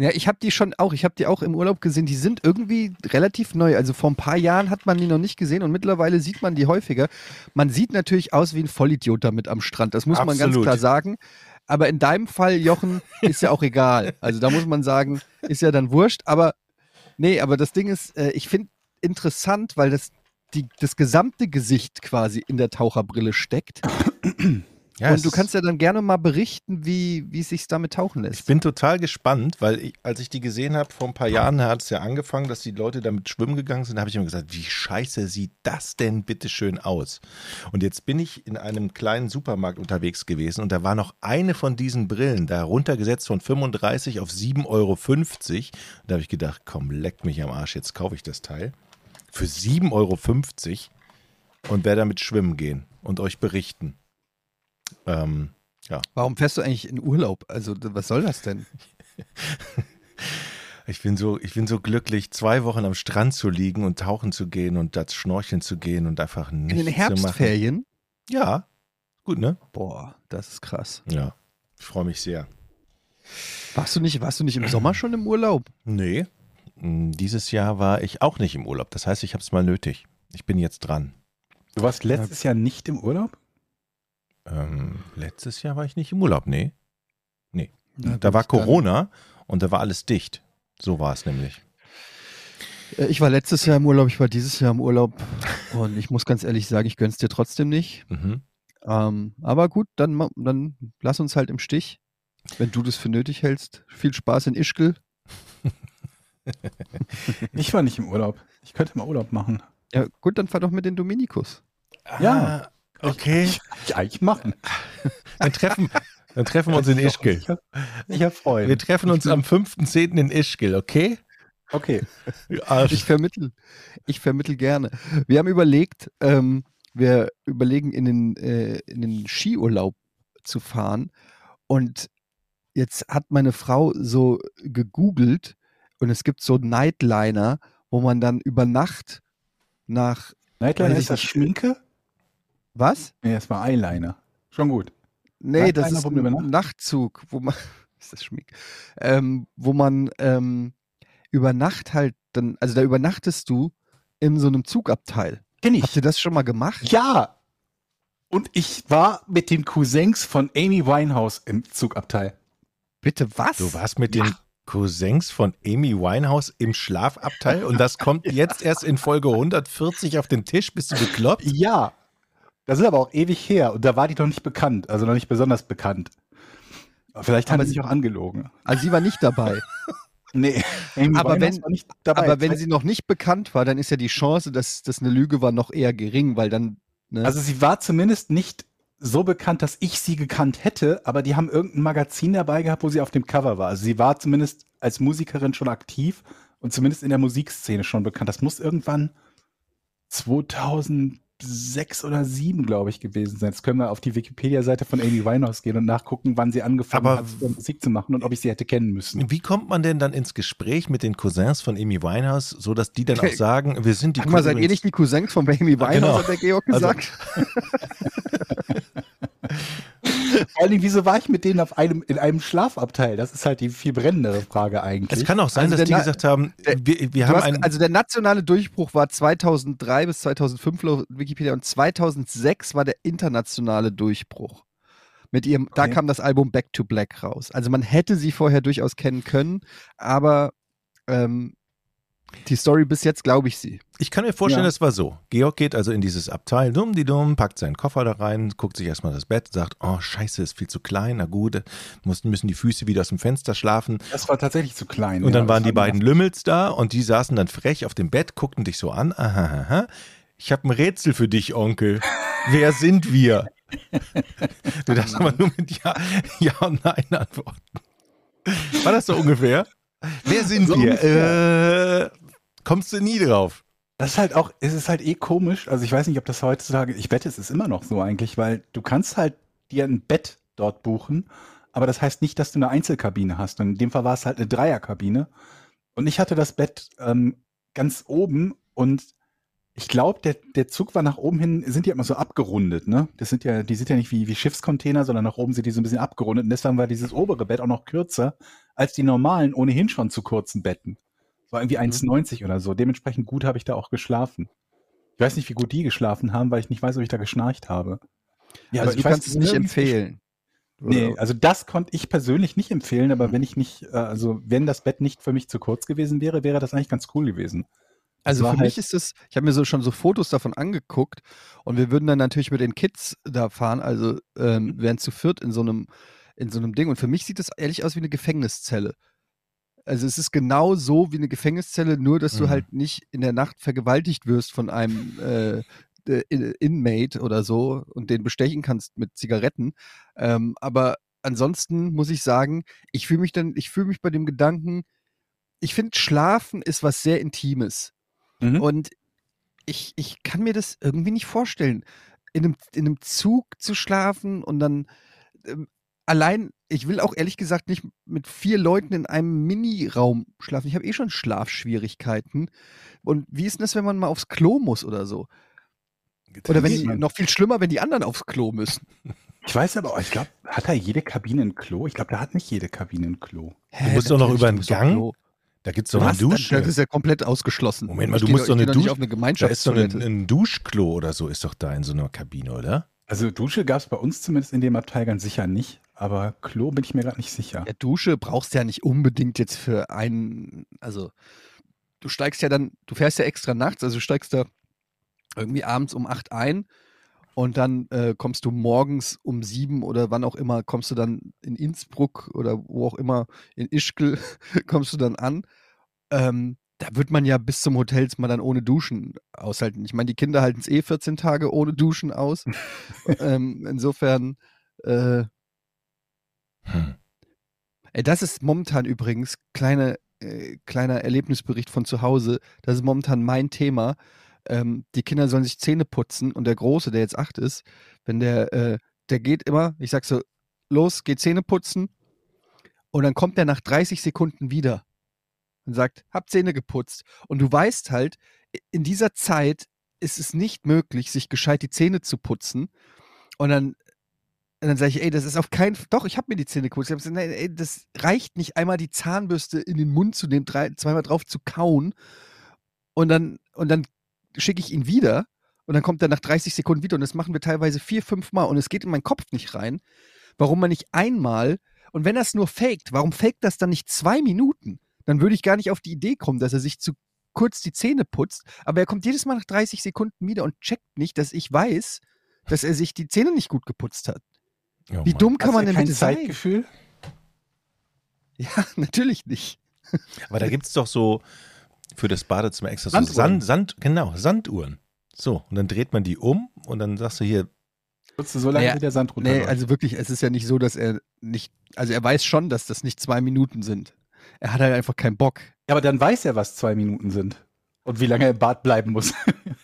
Ja, ich habe die schon auch, ich habe die auch im Urlaub gesehen. Die sind irgendwie relativ neu. Also vor ein paar Jahren hat man die noch nicht gesehen und mittlerweile sieht man die häufiger. Man sieht natürlich aus wie ein Vollidiot damit am Strand. Das muss man ganz Absolut. klar sagen. Aber in deinem Fall, Jochen, ist ja auch egal. Also da muss man sagen, ist ja dann wurscht. Aber nee, aber das Ding ist, äh, ich finde interessant, weil das die, das gesamte Gesicht quasi in der Taucherbrille steckt. Ja, und du kannst ja dann gerne mal berichten, wie, wie es sich damit tauchen lässt. Ich bin total gespannt, weil ich, als ich die gesehen habe, vor ein paar Jahren hat es ja angefangen, dass die Leute damit schwimmen gegangen sind, da habe ich immer gesagt, wie scheiße sieht das denn bitte schön aus? Und jetzt bin ich in einem kleinen Supermarkt unterwegs gewesen und da war noch eine von diesen Brillen da runtergesetzt von 35 auf 7,50 Euro. Und da habe ich gedacht, komm, leck mich am Arsch, jetzt kaufe ich das Teil. Für 7,50 Euro und werde damit schwimmen gehen und euch berichten. Ähm, Warum fährst du eigentlich in Urlaub? Also, was soll das denn? <laughs> Ich bin so, ich bin so glücklich, zwei Wochen am Strand zu liegen und tauchen zu gehen und das schnorcheln zu gehen und einfach In nichts den zu machen. Herbstferien? Ja, gut, ne? Boah, das ist krass. Ja, ich freue mich sehr. Warst du nicht, warst du nicht im Sommer schon im Urlaub? Nee, m, dieses Jahr war ich auch nicht im Urlaub. Das heißt, ich habe es mal nötig. Ich bin jetzt dran. Du warst letztes Jahr nicht im Urlaub? Ähm, letztes Jahr war ich nicht im Urlaub, nee. Na da gut, war dann- Corona und da war alles dicht. So war es nämlich. Äh, Ich war letztes Jahr im Urlaub, ich war dieses Jahr im Urlaub und ich muss ganz ehrlich sagen, ich gönn's dir trotzdem nicht. Mhm. Ähm, aber gut, dann, dann lass uns halt im Stich, wenn du das für nötig hältst. Viel Spaß in Ischgl. <laughs> Ich war nicht im Urlaub. Ich könnte mal Urlaub machen. Ja, gut, dann fahr doch mit den Dominikus. Ja. Ah, okay. Ja, ich machen. <laughs> Dann treffen, dann treffen wir uns in Ischgl. Ich hab, ich hab Freude. Wir treffen uns am 5.10. in Ischgl, okay? Okay. <laughs> Ja, Ich vermittel, ich vermittel gerne. Wir haben überlegt, ähm, wir überlegen in den, äh, in den Skiurlaub zu fahren und jetzt hat meine Frau so gegoogelt und es gibt so Nightliner, wo man dann über Nacht nach Nightliner ich ist das. Schminke? Was? Nee, das war Eyeliner. Schon gut. Nee, das Nightliner, ist ein Nacht- Nachtzug, wo man <laughs> ist das Schmick, ähm, wo man ähm, über Nacht halt dann, also da übernachtest du in so einem Zugabteil. Kenn Habt ihr das schon mal gemacht? Ja. Und ich war mit den Cousins von Amy Winehouse im Zugabteil. Bitte was? Du warst mit den Cousins von Amy Winehouse im Schlafabteil und das kommt jetzt erst in Folge 140 auf den Tisch. Bist du bekloppt? Ja. Das ist aber auch ewig her und da war die noch nicht bekannt, also noch nicht besonders bekannt. Vielleicht haben sie sich auch angelogen. Also sie war nicht dabei. <laughs> Nee, Aber wenn- dabei. Aber wenn sie noch nicht bekannt war, dann ist ja die Chance, dass das eine Lüge war, noch eher gering, weil dann. Ne? Also sie war zumindest nicht so bekannt, dass ich sie gekannt hätte, aber die haben irgendein Magazin dabei gehabt, wo sie auf dem Cover war. Also sie war zumindest als Musikerin schon aktiv und zumindest in der Musikszene schon bekannt. Das muss irgendwann 2006 oder 2007, glaube ich, gewesen sein. Jetzt können wir auf die Wikipedia-Seite von Amy Winehouse gehen und nachgucken, wann sie angefangen Aber hat, Musik zu machen und ob ich sie hätte kennen müssen. Wie kommt man denn dann ins Gespräch mit den Cousins von Amy Winehouse, so dass die dann auch sagen, wir sind die Sag mal, seid ihr nicht die Cousins von Amy Winehouse, Genau. hat der Georg Also- gesagt? <laughs> <laughs> Vor allen Dingen, wieso war ich mit denen auf einem, in einem Schlafabteil? Das ist halt die viel brennendere Frage eigentlich. Es kann auch sein, Also dass die Na- gesagt haben, der- wir, wir haben hast, einen. also der nationale Durchbruch war 2003 bis 2005 laut Wikipedia und 2006 war der internationale Durchbruch. Mit ihrem, da Okay. kam das Album Back to Black raus. Also man hätte sie vorher durchaus kennen können, aber ähm, die Story bis jetzt glaube ich sie. Ich kann mir vorstellen, Ja. es war so. Georg geht also in dieses Abteil, dumm die dumm, packt seinen Koffer da rein, guckt sich erstmal das Bett, sagt, oh scheiße, ist viel zu klein, na gut, muss, müssen die Füße wieder aus dem Fenster schlafen. das war tatsächlich zu klein. Und ja, dann waren das die beiden Lümmels da und die saßen dann frech auf dem Bett, guckten dich so an. Aha, aha. Ich habe ein Rätsel für dich, Onkel. Wer sind wir? Du darfst aber nur mit Ja, ja und Nein antworten. War das so ungefähr? Wer sind So wir? Äh, kommst du nie drauf? Das ist halt auch, es ist halt eh komisch. Also ich weiß nicht, ob das heutzutage, ich wette, es ist immer noch so eigentlich, weil du kannst halt dir ein Bett dort buchen, aber das heißt nicht, dass du eine Einzelkabine hast. Und in dem Fall war es halt eine Dreierkabine. Und ich hatte das Bett ähm, ganz oben und ich glaube, der, der Zug war nach oben hin, sind die immer so abgerundet, ne? Das sind ja, die sind ja nicht wie, wie Schiffscontainer, sondern nach oben sind die so ein bisschen abgerundet. Und deswegen war dieses obere Bett auch noch kürzer als die normalen, ohnehin schon zu kurzen Betten. War irgendwie 1,90 oder so. Dementsprechend gut habe ich da auch geschlafen. Ich weiß nicht, wie gut die geschlafen haben, weil ich nicht weiß, ob ich da geschnarcht habe. Ja, also du ich weiß kannst es nicht empfehlen. Nee, also das konnte ich persönlich nicht empfehlen, aber wenn ich nicht, äh, also wenn das Bett nicht für mich zu kurz gewesen wäre, wäre das eigentlich ganz cool gewesen. Also für halt- mich ist es, ich habe mir so schon so Fotos davon angeguckt und wir würden dann natürlich mit den Kids da fahren, also ähm, wären zu viert in so einem in so einem Ding und für mich sieht das ehrlich aus wie eine Gefängniszelle. Also es ist genau so wie eine Gefängniszelle, nur dass du Mhm. halt nicht in der Nacht vergewaltigt wirst von einem äh, äh, In- Inmate oder so und den bestechen kannst mit Zigaretten. Ähm, aber ansonsten muss ich sagen, ich fühle mich dann, ich fühle mich bei dem Gedanken, ich finde Schlafen ist was sehr Intimes. Mhm. Und ich, ich kann mir das irgendwie nicht vorstellen, in einem, in einem Zug zu schlafen und dann ähm, allein, ich will auch ehrlich gesagt nicht mit vier Leuten in einem Mini-Raum schlafen. Ich habe eh schon Schlafschwierigkeiten. Und wie ist denn das, wenn man mal aufs Klo muss oder so? Oder wenn die, man. noch viel schlimmer, wenn die anderen aufs Klo müssen. Ich weiß aber, ich glaube, hat da jede Kabine ein Klo? Ich glaube, da hat nicht jede Kabine ein Klo. Hä, musst doch noch über du aufs Gang? Klo. Da gibt es doch Was? eine Das- Dusche. Das ist ja komplett ausgeschlossen. Moment mal, Ich du musst doch- eine Dusche- auf eine Da ist doch ein, ein Duschklo oder so, ist doch da in so einer Kabine, oder? Also Dusche gab es bei uns zumindest in dem Abteil ganz sicher nicht, aber Klo bin ich mir gerade nicht sicher. Ja, Dusche brauchst du ja nicht unbedingt jetzt für einen, also du steigst ja dann, du fährst ja extra nachts, also du steigst da irgendwie abends um 8 ein und dann äh, kommst du morgens um 7 oder wann auch immer, kommst du dann in Innsbruck oder wo auch immer, in Ischgl <laughs> kommst du dann an. Ähm, da wird man ja bis zum Hotels mal dann ohne Duschen aushalten. Ich meine, die Kinder halten es eh 14 Tage ohne Duschen aus. <laughs> ähm, insofern, äh, Hm. Das ist momentan übrigens kleine, äh, kleiner Erlebnisbericht von zu Hause. Das ist momentan mein Thema. Ähm, die Kinder sollen sich Zähne putzen und der Große, der jetzt acht ist, wenn der, äh, der geht immer, ich sag so, los, geh Zähne putzen und dann kommt er nach 30 Sekunden wieder und sagt, hab Zähne geputzt. Und du weißt halt, in dieser Zeit ist es nicht möglich, sich gescheit die Zähne zu putzen. Und dann und dann sage ich, ey, das ist auf keinen Fall. Doch, ich habe mir die Zähne geputzt. Ich hab gesagt, ey, das reicht nicht, einmal die Zahnbürste in den Mund zu nehmen, drei, zweimal drauf zu kauen. Und dann, und dann schicke ich ihn wieder. Und dann kommt er nach 30 Sekunden wieder. Und das machen wir teilweise vier, fünf Mal. Und es geht in meinen Kopf nicht rein, warum man nicht einmal. Und wenn es nur faked, warum faked das dann nicht zwei Minuten? Dann würde ich gar nicht auf die Idee kommen, dass er sich zu kurz die Zähne putzt. Aber er kommt jedes Mal nach 30 Sekunden wieder und checkt nicht, dass ich weiß, dass er sich die Zähne nicht gut geputzt hat. Oh Wie dumm kann Hast man denn kein bitte sein? Zeitgefühl? <laughs> Ja, natürlich nicht. Aber da gibt es doch so für das Badezimmer extra so Sanduhren. Sand, Sand, genau, Sanduhren. So, und dann dreht man die um und dann sagst du hier, Putzt du so lange, Naja, wie der Sand runterläuft? Nee, also wirklich, es ist ja nicht so, dass er nicht, also er weiß schon, dass das nicht zwei Minuten sind. Er hat halt einfach keinen Bock. ja, aber dann weiß er, was zwei Minuten sind. Und wie lange er im Bad bleiben muss.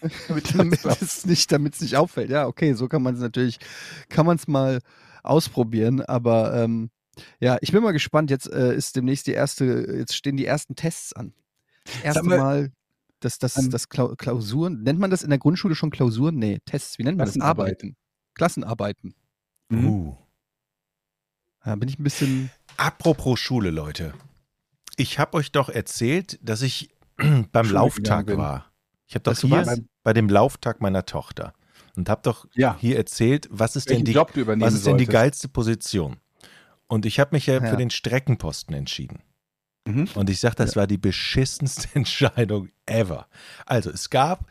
<laughs> Damit es nicht, damit es nicht auffällt. Ja, okay, so kann man es natürlich, kann man es mal ausprobieren, aber ähm, ja, ich bin mal gespannt. Jetzt äh, ist demnächst die erste, jetzt stehen die ersten Tests an. Das erste mal, Mal, dass das, ähm, das Klau Klausuren, nennt man das in der Grundschule schon Klausuren? Nee, Tests, wie nennt man das? Klassenarbeiten. Arbeiten. Klassenarbeiten. Mhm. uh, Da bin ich ein bisschen. Apropos Schule, Leute. Ich habe euch doch erzählt, dass ich <clears throat> beim Schule Lauftag war. Ich habe doch hier bei dem Lauftag meiner Tochter und habe doch Ja. hier erzählt, was ist denn Welchen die, du übernehmen was ist denn die geilste Position? Und ich habe mich ja, Ja. für den Streckenposten entschieden. Mhm. Und ich sage, das war die beschissenste <laughs> Entscheidung ever. Also es gab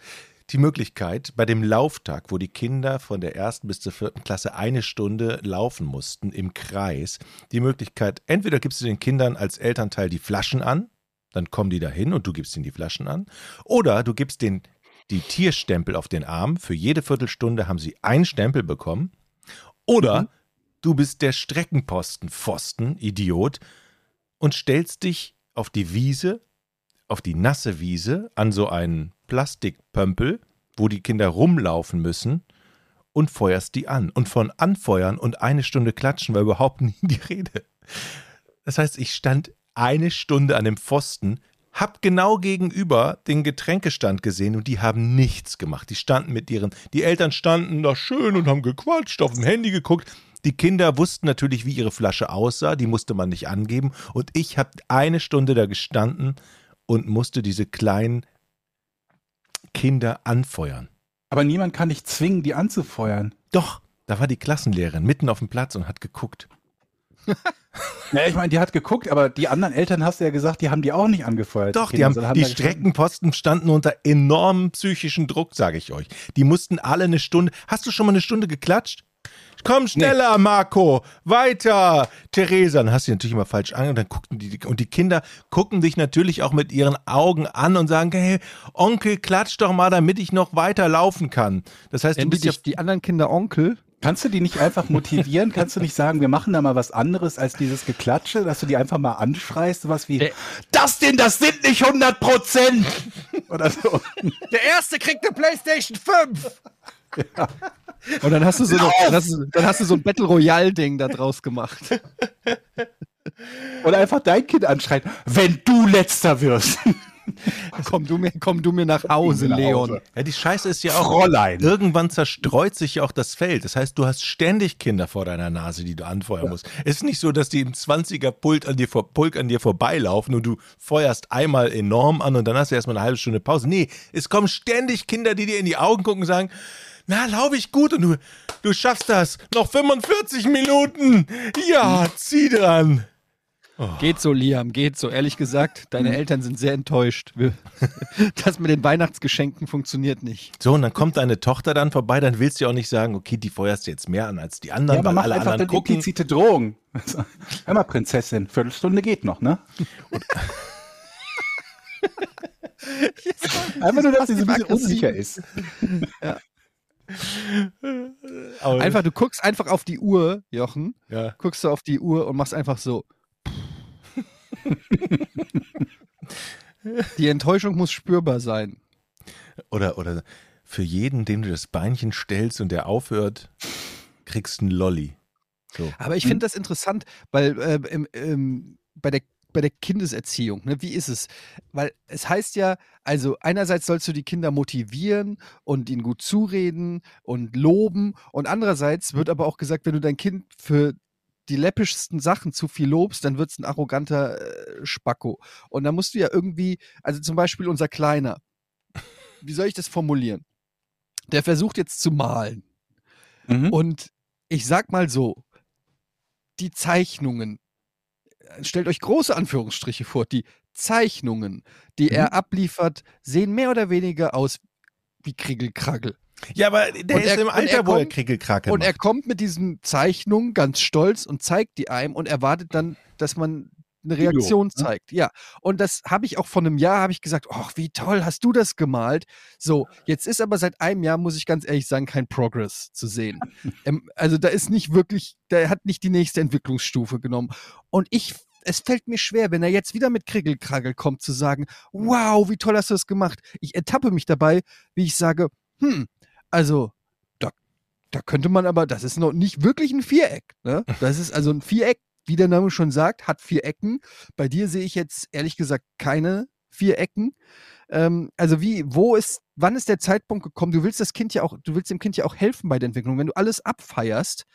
die Möglichkeit bei dem Lauftag, wo die Kinder von der ersten bis zur vierten Klasse eine Stunde laufen mussten im Kreis, die Möglichkeit, entweder gibst du den Kindern als Elternteil die Flaschen an, dann kommen die dahin und du gibst ihnen die Flaschen an, oder du gibst den die Tierstempel auf den Arm. Für jede Viertelstunde haben sie einen Stempel bekommen. Oder du bist der Streckenposten, Pfosten, Idiot, und stellst dich auf die Wiese, auf die nasse Wiese, an so einen Plastikpömpel, wo die Kinder rumlaufen müssen und feuerst die an. Und von anfeuern und eine Stunde klatschen war überhaupt <laughs> nie die Rede. Das heißt, ich stand eine Stunde an dem Pfosten, hab genau gegenüber den Getränkestand gesehen und die haben nichts gemacht. Die standen mit ihren, die Eltern standen da schön und haben gequatscht, auf dem Handy geguckt. Die Kinder wussten natürlich, wie ihre Flasche aussah, die musste man nicht angeben. Und ich habe eine Stunde da gestanden und musste diese kleinen Kinder anfeuern. Aber niemand kann dich zwingen, die anzufeuern. Doch, da war die Klassenlehrerin mitten auf dem Platz und hat geguckt. <laughs> Ja, ich meine, die hat geguckt, aber die anderen Eltern hast du ja gesagt, die haben die auch nicht angefeuert. Doch, die, Kinder, haben, sondern die. Streckenposten standen unter enormem psychischen Druck, sage ich euch. Die mussten alle eine Stunde. Hast du schon mal eine Stunde geklatscht? Komm schneller, Marco, weiter. Theresa, dann hast du natürlich immer falsch an und dann guckten die und die Kinder gucken dich natürlich auch mit ihren Augen an und sagen, hey, Onkel, klatsch doch mal, damit ich noch weiter laufen kann. Das heißt, du Nennen die, bist ja die anderen Kinder Onkel? Kannst du die nicht einfach motivieren? Kannst du nicht sagen, wir machen da mal was anderes als dieses Geklatsche, dass du die einfach mal anschreist, sowas wie, Der- das denn, das sind nicht 100 Prozent! Oder so. Der Erste kriegt eine Playstation 5! Und dann hast du so, eine, dann hast du, dann hast du so ein Battle Royale-Ding da draus gemacht. Oder einfach dein Kind anschreien, wenn du letzter wirst. <laughs> komm, du mir, komm du mir nach Hause, Nach Leon. Hause. Ja, die Scheiße ist ja auch. Fräulein. Irgendwann zerstreut sich ja auch das Feld. Das heißt, du hast ständig Kinder vor deiner Nase, die du anfeuern musst. Es ist nicht so, dass die im 20er Pult an dir, vor, Pulk an dir vorbeilaufen und du feuerst einmal enorm an und dann hast du erstmal eine halbe Stunde Pause. Nee, es kommen ständig Kinder, die dir in die Augen gucken und sagen, na, laufe ich gut und du, du schaffst das. Noch 45 Minuten. Ja, zieh dran. Geht so, Liam, geht so. Ehrlich gesagt, deine Eltern sind sehr enttäuscht. <laughs> Das mit den Weihnachtsgeschenken funktioniert nicht. So, und dann kommt deine Tochter dann vorbei, dann willst du ja auch nicht sagen, okay, die feuerst du jetzt mehr an als die anderen, Ja, aber weil mach alle einfach anderen eine gucken. implizite Drohung. <laughs> Hör mal, Prinzessin, Viertelstunde geht noch, ne? <laughs> Einfach nur, dass sie so ein bisschen unsicher ist. Aber- Einfach, du guckst einfach auf die Uhr, Jochen, ja. guckst du auf die Uhr und machst einfach so. <laughs> Die Enttäuschung muss spürbar sein. Oder, oder für jeden, dem du das Beinchen stellst und der aufhört, kriegst du einen Lolli. So. Aber ich finde das interessant, weil äh, im, im, bei, der, bei der Kindeserziehung, ne, wie ist es? Weil es heißt ja, also einerseits sollst du die Kinder motivieren und ihnen gut zureden und loben und andererseits wird aber auch gesagt, wenn du dein Kind für die läppischsten Sachen zu viel lobst, dann wird es ein arroganter äh, Spacko. Und da musst du ja irgendwie, also zum Beispiel unser Kleiner, wie soll ich das formulieren? Der versucht jetzt zu malen. Mhm. Und ich sag mal so, die Zeichnungen, äh, stellt euch große Anführungsstriche vor, die Zeichnungen, die er abliefert, sehen mehr oder weniger aus wie Kriegelkraggel. Ja, aber der Und ist er- im Alter, er wo er kommt- Kriegelkrake Und er macht. kommt mit diesen Zeichnungen ganz stolz und zeigt die einem und erwartet dann, dass man eine Video, Reaktion ne? zeigt. Ja, und das habe ich auch vor einem Jahr, habe ich gesagt, ach, wie toll, hast du das gemalt? So, jetzt ist aber seit einem Jahr, muss ich ganz ehrlich sagen, kein Progress zu sehen. <laughs> ähm, also da ist nicht wirklich, der hat nicht die nächste Entwicklungsstufe genommen. Und ich, es fällt mir schwer, wenn er jetzt wieder mit Kriegelkragel kommt, zu sagen, wow, wie toll hast du das gemacht. Ich ertappe mich dabei, wie ich sage, hm, also da, da könnte man aber, das ist noch nicht wirklich ein Viereck. Ne? <laughs> Das ist also ein Viereck, wie der Name schon sagt, hat vier Ecken. Bei dir sehe ich jetzt ehrlich gesagt keine vier Ecken. Ähm, also wie, wo ist, wann ist der Zeitpunkt gekommen? Du willst das Kind ja auch, du willst dem Kind ja auch helfen bei der Entwicklung. Wenn du alles abfeierst,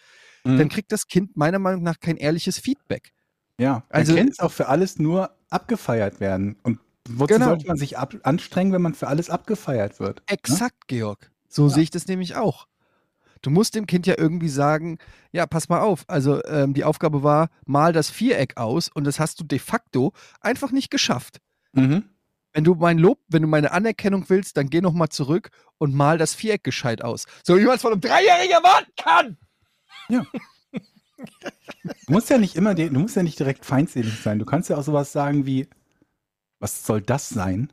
Mhm. dann kriegt das Kind meiner Meinung nach kein ehrliches Feedback. Ja, Also- kann es auch für alles nur abgefeiert werden. Und wozu Genau. sollte man sich anstrengen, wenn man für alles abgefeiert wird? Ne? Exakt, Georg. So sehe ich das nämlich auch. Du musst dem Kind ja irgendwie sagen, ja, pass mal auf. Also ähm, die Aufgabe war, mal das Viereck aus und das hast du de facto einfach nicht geschafft. Mhm. Wenn du mein Lob, wenn du meine Anerkennung willst, dann geh noch mal zurück und mal das Viereck gescheit aus. So wie man es von einem Dreijährigen erwarten kann. Du musst ja nicht immer, du musst ja nicht direkt feindselig sein. Du kannst ja auch sowas sagen wie, was soll das sein?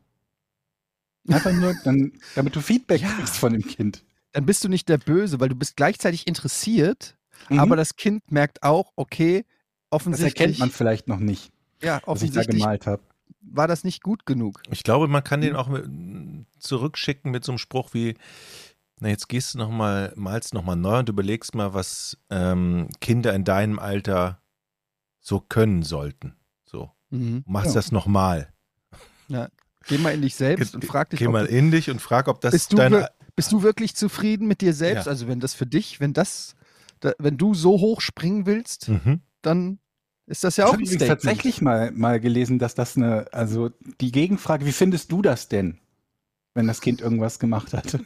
Einfach nur, dann, damit du Feedback Ja. kriegst von dem Kind. Dann bist du nicht der Böse, weil du bist gleichzeitig interessiert, Mhm. aber das Kind merkt auch, okay, das offensichtlich, erkennt man vielleicht noch nicht, ja, was ich da offensichtlich gemalt habe. war das nicht gut genug. Ich glaube, man kann den Mhm. auch mit, zurückschicken mit so einem Spruch wie, na jetzt gehst du nochmal, malst nochmal neu und überlegst mal, was ähm, Kinder in deinem Alter so können sollten. So, Mhm. machst Ja. das nochmal. Geh mal in dich selbst und frag dich, Geh ob mal in dich und frag, ob das bist, du dein... wir- bist du wirklich zufrieden mit dir selbst? Ja. Also wenn das für dich, wenn das, da, wenn du so hoch springen willst, Mhm. dann ist das ja Ich auch habe ein Statement. tatsächlich mal, mal gelesen, dass das eine, also die Gegenfrage, wie findest du das denn, wenn das Kind irgendwas gemacht hat?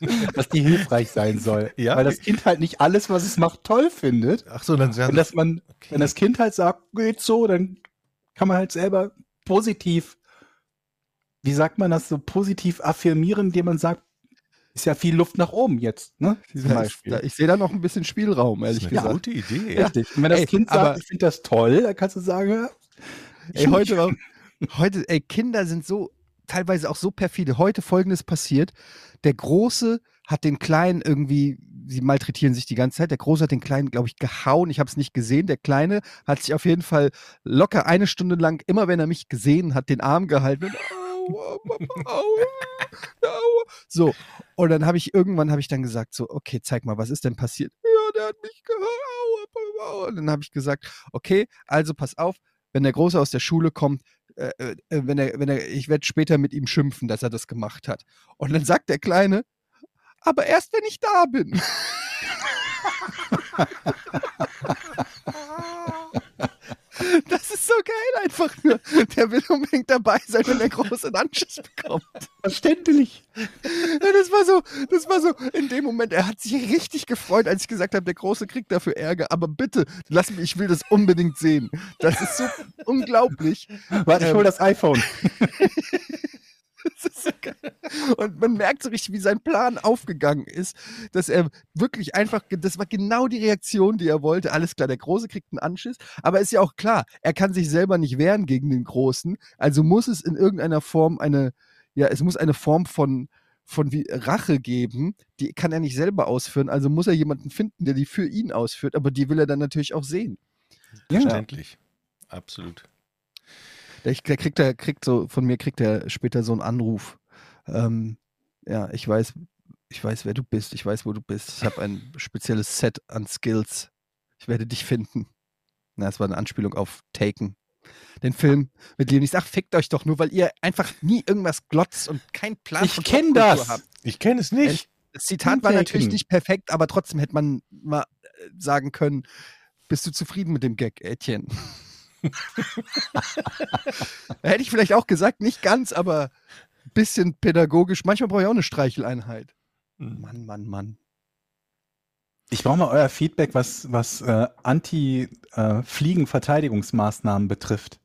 <laughs> dass die hilfreich sein soll. <laughs> Ja. Weil das Kind halt nicht alles, was es macht, toll findet. Ach so, dann Und dass man, okay. wenn das Kind halt sagt, geht so, dann kann man halt selber positiv, wie sagt man das, so positiv affirmieren, indem man sagt, ist ja viel Luft nach oben jetzt, ne? Da ist- da- Ich sehe da noch ein bisschen Spielraum, das ehrlich ist eine gesagt. gute Idee. Ja. Richtig. Und wenn das Ey, Kind aber- sagt, ich finde das toll, dann kannst du sagen, ja, Ey, heute, war, heute, ey, Kinder sind so, teilweise auch so perfide. Heute folgendes passiert. Der Große hat den Kleinen irgendwie, sie malträtieren sich die ganze Zeit. Der Große hat den Kleinen, glaube ich, gehauen. Ich habe es nicht gesehen. Der Kleine hat sich auf jeden Fall locker eine Stunde lang, immer wenn er mich gesehen hat, den Arm gehalten. Und, au, au, au, au, au. So, und dann habe ich irgendwann habe ich dann gesagt, so, okay, zeig mal, was ist denn passiert? Ja, der hat mich gehauen. au, au, au. Und dann habe ich gesagt, okay, also pass auf, wenn der Große aus der Schule kommt, äh, äh, wenn er, wenn er, ich werde später mit ihm schimpfen, dass er das gemacht hat. Und dann sagt der Kleine, aber erst wenn ich da bin. <laughs> <laughs> Das ist so geil einfach nur. Der will unbedingt dabei sein, wenn der Große Anschiss bekommt. verständlich. Das war so, das war so, in dem Moment, er hat sich richtig gefreut, als ich gesagt habe, der Große kriegt dafür Ärger. Aber bitte, lass mich, ich will das unbedingt sehen. Das ist so <laughs> unglaublich. Warte, ich Ähm, hol das iPhone. <laughs> So. Und man merkt so richtig, wie sein Plan aufgegangen ist, dass er wirklich einfach, das war genau die Reaktion, die er wollte. Alles klar, der Große kriegt einen Anschiss, aber ist ja auch klar, er kann sich selber nicht wehren gegen den Großen, also muss es in irgendeiner Form eine, ja, es muss eine Form von, von wie Rache geben, die kann er nicht selber ausführen, also muss er jemanden finden, der die für ihn ausführt, aber die will er dann natürlich auch sehen. Verständlich. Absolut. Der, der kriegt, der kriegt so, von mir kriegt er später so einen Anruf. Ähm, ja, ich weiß, ich weiß, wer du bist, ich weiß, wo du bist. Ich habe ein spezielles Set an Skills. Ich werde dich finden. Na, das war eine Anspielung auf Taken. Den Film mit Leonis. Ach, fickt euch doch nur, weil ihr einfach nie irgendwas glotzt und kein Plan Ich von kenn das. habt. Ich kenne es nicht. Das Zitat war natürlich nicht perfekt, aber trotzdem hätte man mal äh, sagen können, bist du zufrieden mit dem Gag, Etienne? <laughs> hätte ich vielleicht auch gesagt, nicht ganz, aber ein bisschen pädagogisch. Manchmal brauche ich auch eine Streicheleinheit. Hm. Mann, Mann, Mann. Ich brauche mal euer Feedback, was, was äh, Anti-Fliegen-Verteidigungsmaßnahmen betrifft.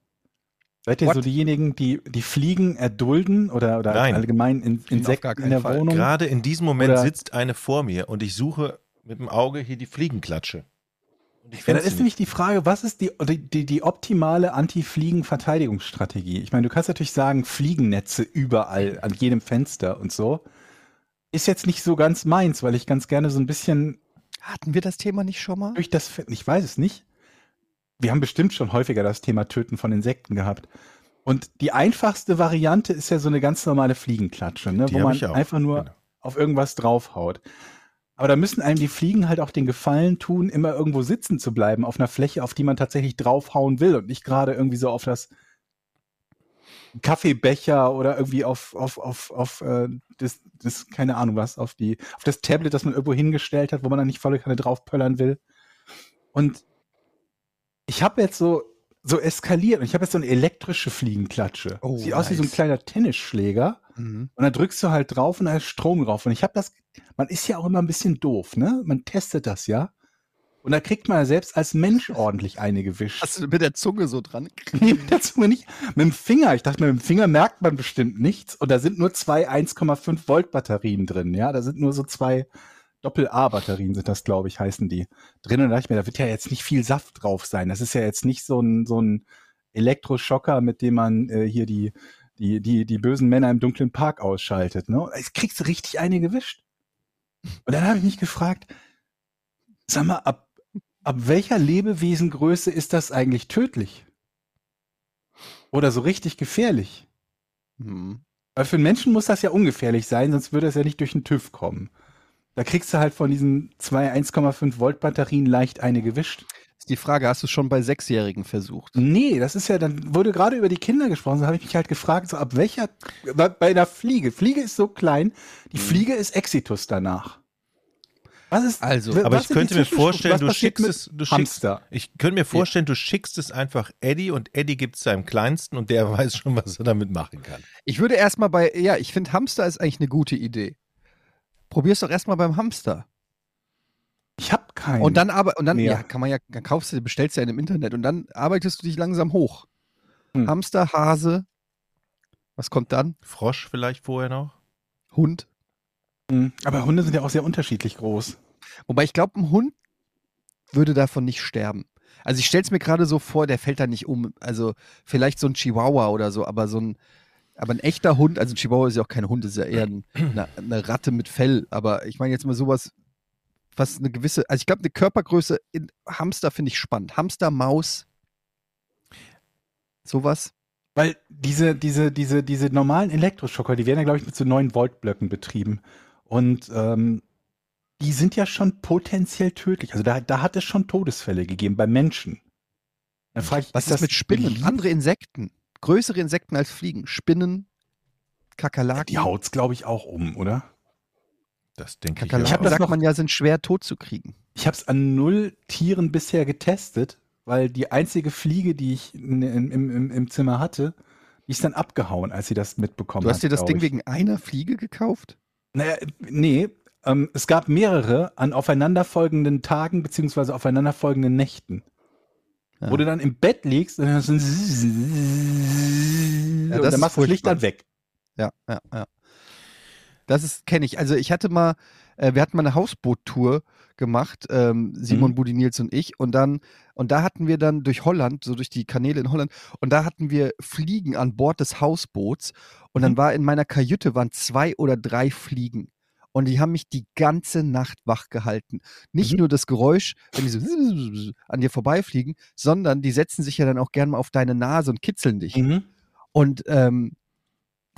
Seid ihr What? so diejenigen, die die Fliegen erdulden oder, oder Nein. allgemein in, Insekten in der Fall. Wohnung? Gerade in diesem Moment Oder- sitzt eine vor mir und ich suche mit dem Auge hier die Fliegenklatsche. Und ich Ja, dann ist nämlich die Frage, was ist die, die, die, optimale Anti-Fliegen-Verteidigungsstrategie? Ich meine, du kannst natürlich sagen, Fliegennetze überall, an jedem Fenster und so. Ist jetzt nicht so ganz meins, weil ich ganz gerne so ein bisschen Hatten wir das Thema nicht schon mal? durch das, ich weiß es nicht. Wir haben bestimmt schon häufiger das Thema Töten von Insekten gehabt. Und die einfachste Variante ist ja so eine ganz normale Fliegenklatsche, ne? Wo man einfach nur Genau. auf irgendwas draufhaut. Aber da müssen einem die Fliegen halt auch den Gefallen tun, immer irgendwo sitzen zu bleiben, auf einer Fläche, auf die man tatsächlich draufhauen will und nicht gerade irgendwie so auf das Kaffeebecher oder irgendwie auf, auf, auf, auf äh, das, das, keine Ahnung was, auf die, auf das Tablet, das man irgendwo hingestellt hat, wo man dann nicht volle Kanne draufpöllern will. Und ich habe jetzt so, so eskaliert und ich habe jetzt so eine elektrische Fliegenklatsche. Oh, Sieht aus wie so ein nice. kleiner Tennisschläger. Mhm. Und dann drückst du halt drauf und da ist Strom drauf. Und ich habe das, man ist ja auch immer ein bisschen doof, ne? Man testet das ja. Und da kriegt man ja selbst als Mensch ordentlich eine gewischt. Hast du mit der Zunge so dran? <laughs> Nee, mit der Zunge nicht. Mit dem Finger. Ich dachte, mit dem Finger merkt man bestimmt nichts. Und da sind nur zwei 1,5 Volt Batterien drin. Ja, da sind nur so zwei Doppel-A-Batterien sind das, glaube ich, heißen die drin. Und da dachte ich mir, da wird ja jetzt nicht viel Saft drauf sein. Das ist ja jetzt nicht so ein, so ein Elektroschocker, mit dem man äh, hier die, die, die, die bösen Männer im dunklen Park ausschaltet. Ne? Jetzt kriegst du richtig eine gewischt. Und dann habe ich mich gefragt, sag mal, ab, ab welcher Lebewesengröße ist das eigentlich tödlich? Oder so richtig gefährlich? Mhm. Weil für einen Menschen muss das ja ungefährlich sein, sonst würde es ja nicht durch den TÜV kommen. Da kriegst du halt von diesen zwei 1,5 Volt Batterien leicht eine gewischt. Ist die Frage, hast du es schon bei Sechsjährigen versucht? Nee, das ist ja, dann wurde gerade über die Kinder gesprochen, so habe ich mich halt gefragt, so ab welcher, bei, bei einer Fliege, Fliege ist so klein, die Fliege ist Exitus danach. Was ist, Also, was Aber ich könnte mir vorstellen, du schickst es, du schickst, Hamster. ich könnte mir vorstellen, du schickst es einfach Eddie und Eddie gibt es seinem Kleinsten und der <laughs> weiß schon, was er damit machen kann. Ich würde erstmal bei, ja, ich finde Hamster ist eigentlich eine gute Idee. Probier's doch erstmal beim Hamster. Ich habe keinen. Und dann aber, und dann, mehr. ja, kann man ja, dann kaufst du, bestellst du ja in dem Internet und dann arbeitest du dich langsam hoch. Hm. Hamster, Hase, was kommt dann? Frosch vielleicht vorher noch? Hund. Hm, Aber Hunde sind ja auch sehr unterschiedlich groß. Wobei ich glaube, ein Hund würde davon nicht sterben. Also ich stelle es mir gerade so vor, der fällt da nicht um. Also vielleicht so ein Chihuahua oder so, aber so ein, aber ein echter Hund, also ein Chihuahua ist ja auch kein Hund, ist ja eher ein, <clears throat> eine, eine Ratte mit Fell. Aber ich meine jetzt mal sowas, was eine gewisse, also ich glaube, eine Körpergröße in Hamster finde ich spannend. Hamster, Maus, sowas. Weil diese, diese, diese, diese normalen Elektroschocker, die werden ja, glaube ich, mit so 9 Volt Blöcken betrieben. Und ähm, die sind ja schon potenziell tödlich. Also da, da hat es schon Todesfälle gegeben bei Menschen. Dann frage ich, Was ist, mit Spinnen? beliebt? Andere Insekten. Größere Insekten als Fliegen. Spinnen, Kakerlaken. Die haut's, glaube ich, auch um, oder? Das denke ich. Kakerlaken Ich das sagt noch- man ja, sind schwer tot zu kriegen. Ich habe es an null Tieren bisher getestet, weil die einzige Fliege, die ich in, in, im, im, im Zimmer hatte, die ist dann abgehauen, als sie das mitbekommen Du hat. hast dir das Ding ich. wegen einer Fliege gekauft? Naja, nee, ähm, es gab mehrere an aufeinanderfolgenden Tagen beziehungsweise aufeinanderfolgenden Nächten. Ja. Wo du dann im Bett liegst und dann, so ein Ja, und das dann machst du das Licht dann weg. Ja, ja, ja. Das ist, kenne ich. Also ich hatte mal, äh, wir hatten mal eine Hausboottour gemacht, ähm, Simon Mhm. Budi Nils und ich, und dann, und da hatten wir dann durch Holland, so durch die Kanäle in Holland, und da hatten wir Fliegen an Bord des Hausboots und dann Mhm. war in meiner Kajüte waren zwei oder drei Fliegen. Und die haben mich die ganze Nacht wach gehalten. Nicht Mhm. nur das Geräusch, wenn die so <laughs> an dir vorbeifliegen, sondern die setzen sich ja dann auch gerne mal auf deine Nase und kitzeln dich. Mhm. Und ähm,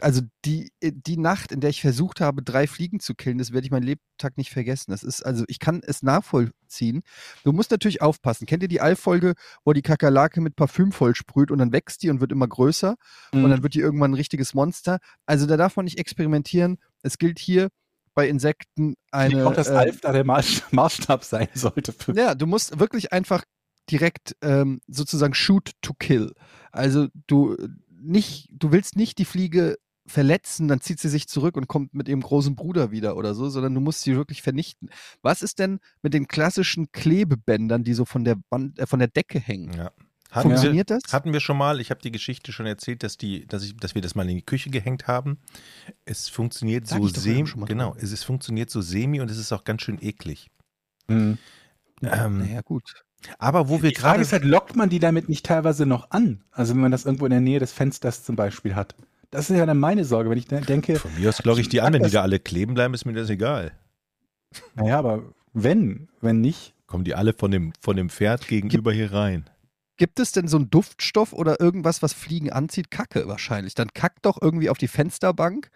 also die, die Nacht, in der ich versucht habe, drei Fliegen zu killen, das werde ich meinen Lebtag nicht vergessen. Das ist, also ich kann es nachvollziehen. Du musst natürlich aufpassen. Kennt ihr die Allfolge, wo die Kakerlake mit Parfüm vollsprüht und dann wächst die und wird immer größer und Mhm. dann wird die irgendwann ein richtiges Monster? Also da darf man nicht experimentieren. Es gilt hier bei Insekten Ich eine. denke auch, dass äh, Alf da der Maß- Maßstab sein sollte. Für ja, du musst wirklich einfach direkt ähm, sozusagen shoot to kill. Also du äh, nicht, du willst nicht die Fliege verletzen, dann zieht sie sich zurück und kommt mit ihrem großen Bruder wieder oder so, sondern du musst sie wirklich vernichten. Was ist denn mit den klassischen Klebebändern, die so von der Wand, äh, von der Decke hängen? Ja. Hatten wir, Funktioniert das? hatten wir schon mal, ich habe die Geschichte schon erzählt, dass, die, dass, ich, dass wir das mal in die Küche gehängt haben. Es funktioniert Sag so wir semi, genau, es, es funktioniert so semi und es ist auch ganz schön eklig. Mhm. Ähm, naja, gut. aber wo wir Die Frage gerade ist halt, lockt man die damit nicht teilweise noch an? Also wenn man das irgendwo in der Nähe des Fensters zum Beispiel hat. Das ist ja dann meine Sorge, wenn ich de- denke, Von mir aus logge ich die an, wenn die da alle kleben bleiben, ist mir das egal. naja, aber wenn, wenn nicht, Kommen die alle von dem, von dem Pferd gegenüber hier rein. Gibt es denn so einen Duftstoff oder irgendwas, was Fliegen anzieht? Kacke wahrscheinlich. Dann kack doch irgendwie auf die Fensterbank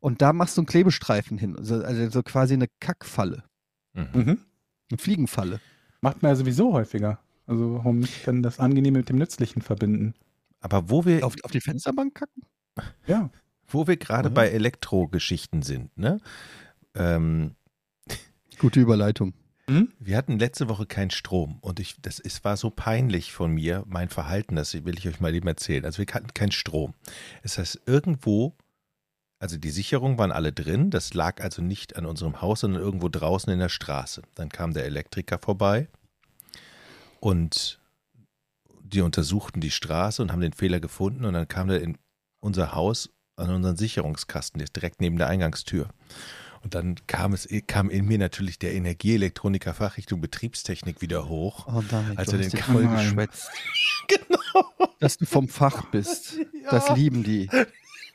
und da machst du einen Klebestreifen hin. Also, also so quasi eine Kackfalle. Mhm. mhm. Eine Fliegenfalle. macht man ja sowieso häufiger. Also warum nicht dann das Angenehme mit dem Nützlichen verbinden? Aber wo wir, Auf, auf die Fensterbank kacken? Ja. wo wir gerade Mhm. bei Elektrogeschichten sind, ne? Ähm, Gute Überleitung. Hm? Wir hatten letzte Woche keinen Strom und ich, das ist, war so peinlich von mir, mein Verhalten, das will ich euch mal eben erzählen. Also wir hatten keinen Strom. Das heißt, irgendwo, also die Sicherungen waren alle drin, das lag also nicht an unserem Haus, sondern irgendwo draußen in der Straße. Dann kam der Elektriker vorbei und die untersuchten die Straße und haben den Fehler gefunden und dann kam der in unser Haus an unseren Sicherungskasten, der ist direkt neben der Eingangstür. Und dann kam es, kam in mir natürlich der Energieelektroniker Fachrichtung Betriebstechnik wieder hoch. Oh nein, Also du den man- geschwätzt. <laughs> Genau. Dass du vom Fach bist. <laughs> Ja. Das lieben die. <laughs>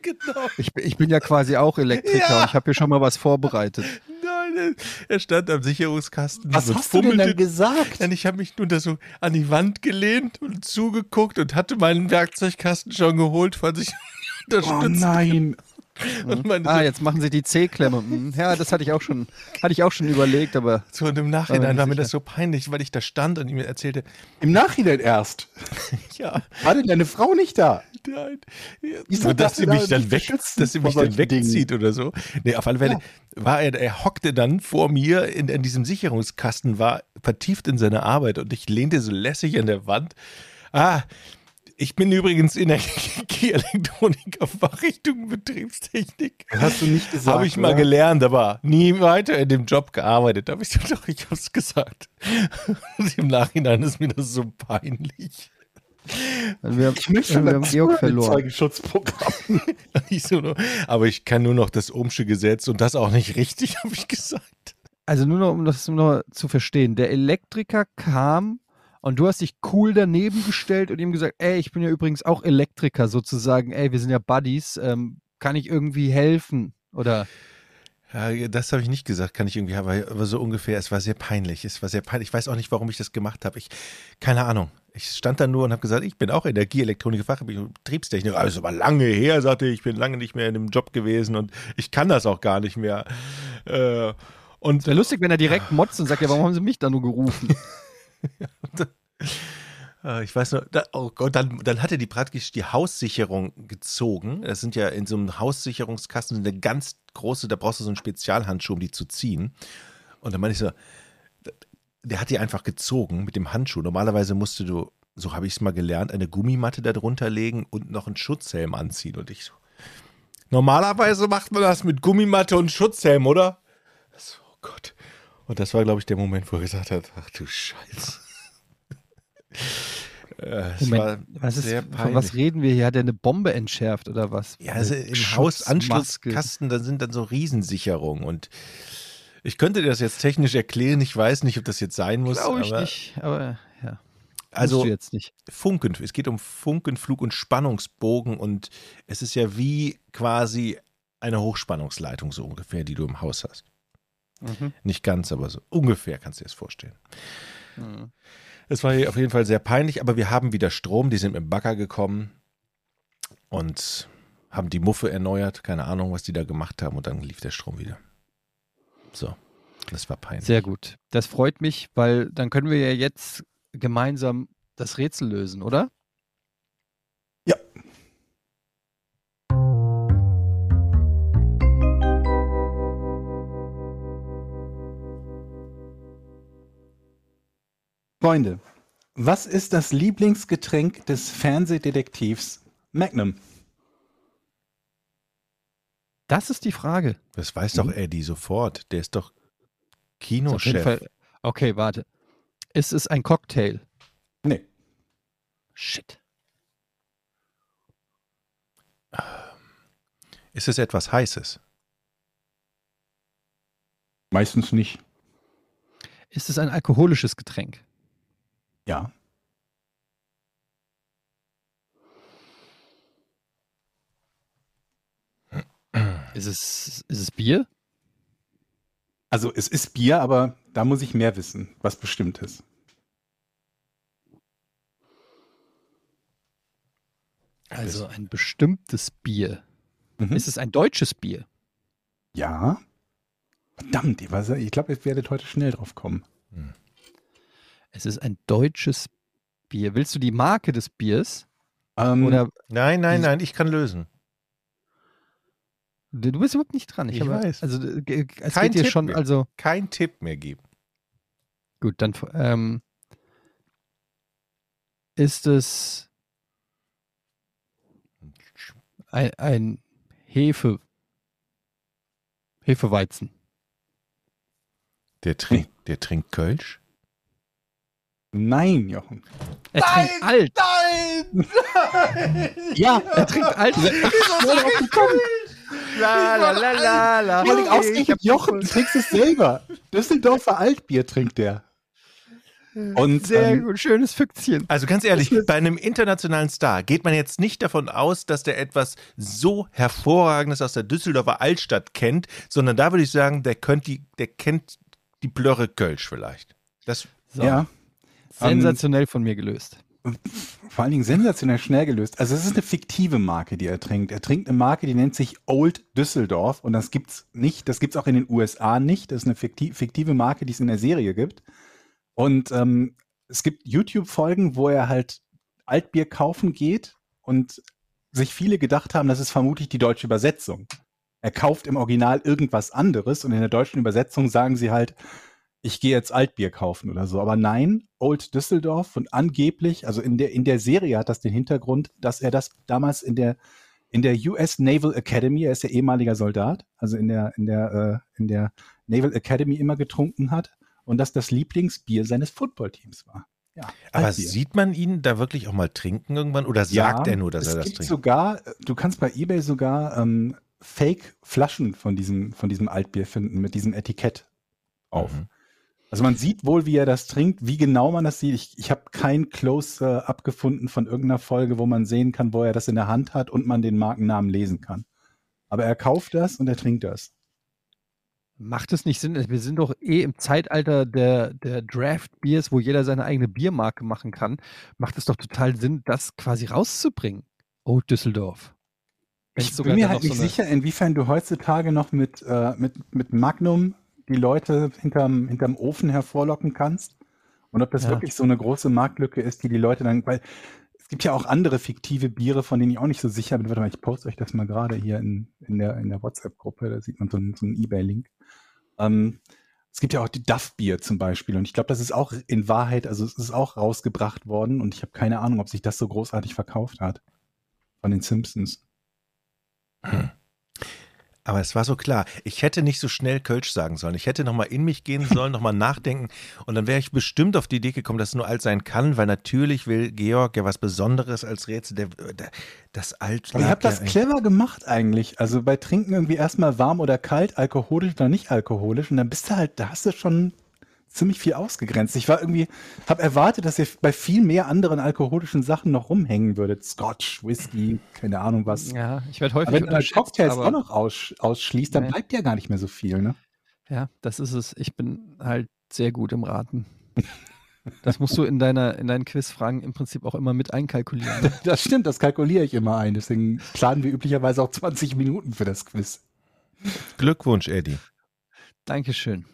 Genau. Ich, bin- ich bin ja quasi auch Elektriker Ja. und ich habe hier schon mal was vorbereitet. Nein, er stand am Sicherungskasten Was hast du denn dann gesagt? Ich habe mich nur da so an die Wand gelehnt und zugeguckt und hatte meinen Werkzeugkasten schon geholt, falls ich Oh unterstützt. nein. Und meine, Ah, jetzt machen sie die C-Klemme. Hm, Ja, das hatte ich auch schon, hatte ich auch schon überlegt, aber so und im Nachhinein war mir das so peinlich, weil ich da stand und ihm erzählte, Im Nachhinein erst. <laughs> ja, War denn deine Frau nicht da? nein. Wieso Und dass sie mich da dann weg, dass sie mich dann Dingen? wegzieht oder so. Nee, auf alle Fälle war er, er hockte dann vor mir in, in diesem Sicherungskasten, war vertieft in seine Arbeit und ich lehnte so lässig an der Wand. Ah, ich bin übrigens Energieelektroniker <laughs> Fachrichtung Betriebstechnik. Hast du nicht gesagt? Habe ich mal oder? gelernt, aber nie weiter in dem Job gearbeitet. Habe ich doch, ich habe es gesagt. Und im Nachhinein ist mir das so peinlich. wir, Ich möchte wir haben Georg verloren. Zeugenschutzprogramm. <laughs> Ich so nur, aber ich kann nur noch das Ohmsche Gesetz und das auch nicht richtig, <laughs> habe ich gesagt. Also nur noch, um das nur zu verstehen. Der Elektriker kam und du hast dich cool daneben gestellt und ihm gesagt, ey, ich bin ja übrigens auch Elektriker sozusagen. Ey, wir sind ja Buddies. Ähm, kann ich irgendwie helfen? Oder Ja, das habe ich nicht gesagt, kann ich irgendwie, aber, aber so ungefähr. Es war sehr peinlich. Es war sehr peinlich. Ich weiß auch nicht, warum ich das gemacht habe. Ich, keine Ahnung. Ich stand da nur und habe gesagt, ich bin auch Energieelektroniker, Fachbetriebstechniker. Also aber lange her, sagte ich, ich bin lange nicht mehr in dem Job gewesen und ich kann das auch gar nicht mehr. Äh, und wäre lustig, wenn er direkt motzt und sagt, ja, warum haben sie mich da nur gerufen? Äh, <laughs> Ich weiß nur, oh Gott, dann, dann hat er die praktisch die Haussicherung gezogen. Das sind ja in so einem Haussicherungskasten eine ganz große, da brauchst du so einen Spezialhandschuh, um die zu ziehen. Und dann meine ich so, der hat die einfach gezogen mit dem Handschuh. Normalerweise musst du, so habe ich es mal gelernt, eine Gummimatte da drunter legen und noch einen Schutzhelm anziehen. Und ich so, normalerweise macht man das mit Gummimatte und Schutzhelm, oder? So, oh Gott. Und das war, glaube ich, der Moment, wo er gesagt hat, ach du Scheiße. Äh, Moment, was ist, von was reden wir hier? Hat er eine Bombe entschärft oder was? Ja, also im. Hausanschlusskasten, da sind dann so Riesensicherungen und ich könnte dir das jetzt technisch erklären. Ich weiß nicht, ob das jetzt sein muss. Glaube ich aber nicht, aber ja. Also jetzt nicht. Funken, es geht um Funkenflug und Spannungsbogen und es ist ja wie quasi eine Hochspannungsleitung so ungefähr, die du im Haus hast. Mhm. Nicht ganz, aber so ungefähr kannst du dir das vorstellen. Mhm. Es war auf jeden Fall sehr peinlich, aber wir haben wieder Strom, die sind mit dem Bagger gekommen und haben die Muffe erneuert, keine Ahnung, was die da gemacht haben und dann lief der Strom wieder. So, das war peinlich. Sehr gut. Das freut mich, weil dann können wir ja jetzt gemeinsam das Rätsel lösen, oder? Freunde, was ist das Lieblingsgetränk des Fernsehdetektivs Magnum? Das ist die Frage. Das weiß doch Eddie sofort. Der ist doch Ist Kinochef. Fall- Okay, warte. Ist es ein Cocktail? Nee. Shit. Ist es etwas Heißes? Meistens nicht. Ist es ein alkoholisches Getränk? Ja. Ist es, ist es Bier? Also es ist Bier, aber da muss ich mehr wissen, was bestimmt ist. Also ein bestimmtes Bier. Mhm. Ist es ein deutsches Bier? Ja. Verdammt, ich, glaube, ihr werdet heute schnell drauf kommen. Es ist ein deutsches Bier. Willst du die Marke des Biers? Ähm, Oder Nein, nein, nein, ich kann lösen. du du bist überhaupt nicht dran. Ich habe- weiß. Also äh, es Kein geht Tipp schon, mehr. also Kein Tipp mehr geben. Gut, dann ähm, ist es ein, ein Hefe, Hefeweizen. Der trinkt, der trinkt Kölsch? Nein, Jochen. Er trinkt alt. Nein! Ja, er trinkt alt. La, la, la, la, la. Vor allem ausgerechnet Jochen, du trinkst es selber. Düsseldorfer Altbier trinkt der. Und Sehr ähm, gut, schönes Füchschen. Also ganz ehrlich, bei einem internationalen Star geht man jetzt nicht davon aus, dass der etwas so hervorragendes aus der Düsseldorfer Altstadt kennt, sondern da würde ich sagen, der, könnt die, der kennt die Blöre Kölsch vielleicht. Das, So, ja, sensationell von mir gelöst. vor allen Dingen sensationell schnell gelöst. Also es ist eine fiktive Marke, die er trinkt. Er trinkt eine Marke, die nennt sich Old Düsseldorf und das gibt's nicht. Das gibt's auch in den USA nicht. Das ist eine fikti- fiktive Marke, die es in der Serie gibt. Und ähm, es gibt YouTube-Folgen, wo er halt Altbier kaufen geht und sich viele gedacht haben, das ist vermutlich die deutsche Übersetzung. Er kauft im Original irgendwas anderes und in der deutschen Übersetzung sagen sie halt, ich gehe jetzt Altbier kaufen oder so. Aber nein, Old Düsseldorf und angeblich, also in der, in der Serie hat das den Hintergrund, dass er das damals in der, in der US Naval Academy, er ist ja ehemaliger Soldat, also in der, in der, äh, in der Naval Academy immer getrunken hat und dass das Lieblingsbier seines Footballteams war. Ja, aber Altbier. sieht man ihn da wirklich auch mal trinken irgendwann oder sagt er nur, dass er das gibt trinkt? sogar, du kannst bei eBay sogar ähm, Fake-Flaschen von diesem, von diesem Altbier finden, mit diesem Etikett auf. Mhm. Also man sieht wohl, wie er das trinkt, wie genau man das sieht. Ich, ich habe kein Close-up gefunden von irgendeiner Folge, wo man sehen kann, wo er das in der Hand hat und man den Markennamen lesen kann. Aber er kauft das und er trinkt das. Macht es nicht Sinn? Wir sind doch eh im Zeitalter der, der Draft-Beers, wo jeder seine eigene Biermarke machen kann. Macht es doch total Sinn, das quasi rauszubringen. Oh, Düsseldorf. Ich bin mir halt nicht so sicher, inwiefern du heutzutage noch mit, äh, mit, mit Magnum die Leute hinterm, hinterm Ofen hervorlocken kannst. Und ob das Ja. wirklich so eine große Marktlücke ist, die die Leute dann, weil es gibt ja auch andere fiktive Biere, von denen ich auch nicht so sicher bin. Warte mal, ich poste euch das mal gerade hier in, in der, in der WhatsApp-Gruppe, da sieht man so einen, so einen Ebay-Link. Ähm, es gibt ja auch die Duff-Bier zum Beispiel und ich glaube, das ist auch in Wahrheit, also es ist auch rausgebracht worden und ich habe keine Ahnung, ob sich das so großartig verkauft hat. Von den Simpsons. Aber es war so klar. Ich hätte nicht so schnell Kölsch sagen sollen. Ich hätte nochmal in mich gehen sollen, nochmal nachdenken. Und dann wäre ich bestimmt auf die Idee gekommen, dass es nur alt sein kann, weil natürlich will Georg ja was Besonderes als Rätsel. Der, der, das Alt. Aber ihr habt das clever gemacht eigentlich. Also bei Trinken irgendwie erstmal warm oder kalt, alkoholisch oder nicht alkoholisch. Und dann bist du halt, da hast du schon ziemlich viel ausgegrenzt. Ich war irgendwie, habe erwartet, dass ihr bei viel mehr anderen alkoholischen Sachen noch rumhängen würdet. Scotch, Whisky, keine Ahnung was. Ja, ich werde häufig Aber wenn unterschätzt, Cocktails aber- auch noch aus, ausschließt, dann Nee. bleibt ja gar nicht mehr so viel, ne? Ja, das ist es. Ich bin halt sehr gut im Raten. Das musst du in deiner in deinen Quizfragen im Prinzip auch immer mit einkalkulieren. <laughs> Das stimmt, das kalkuliere ich immer ein. Deswegen planen wir üblicherweise auch 20 Minuten für das Quiz. Glückwunsch, Eddie. Dankeschön.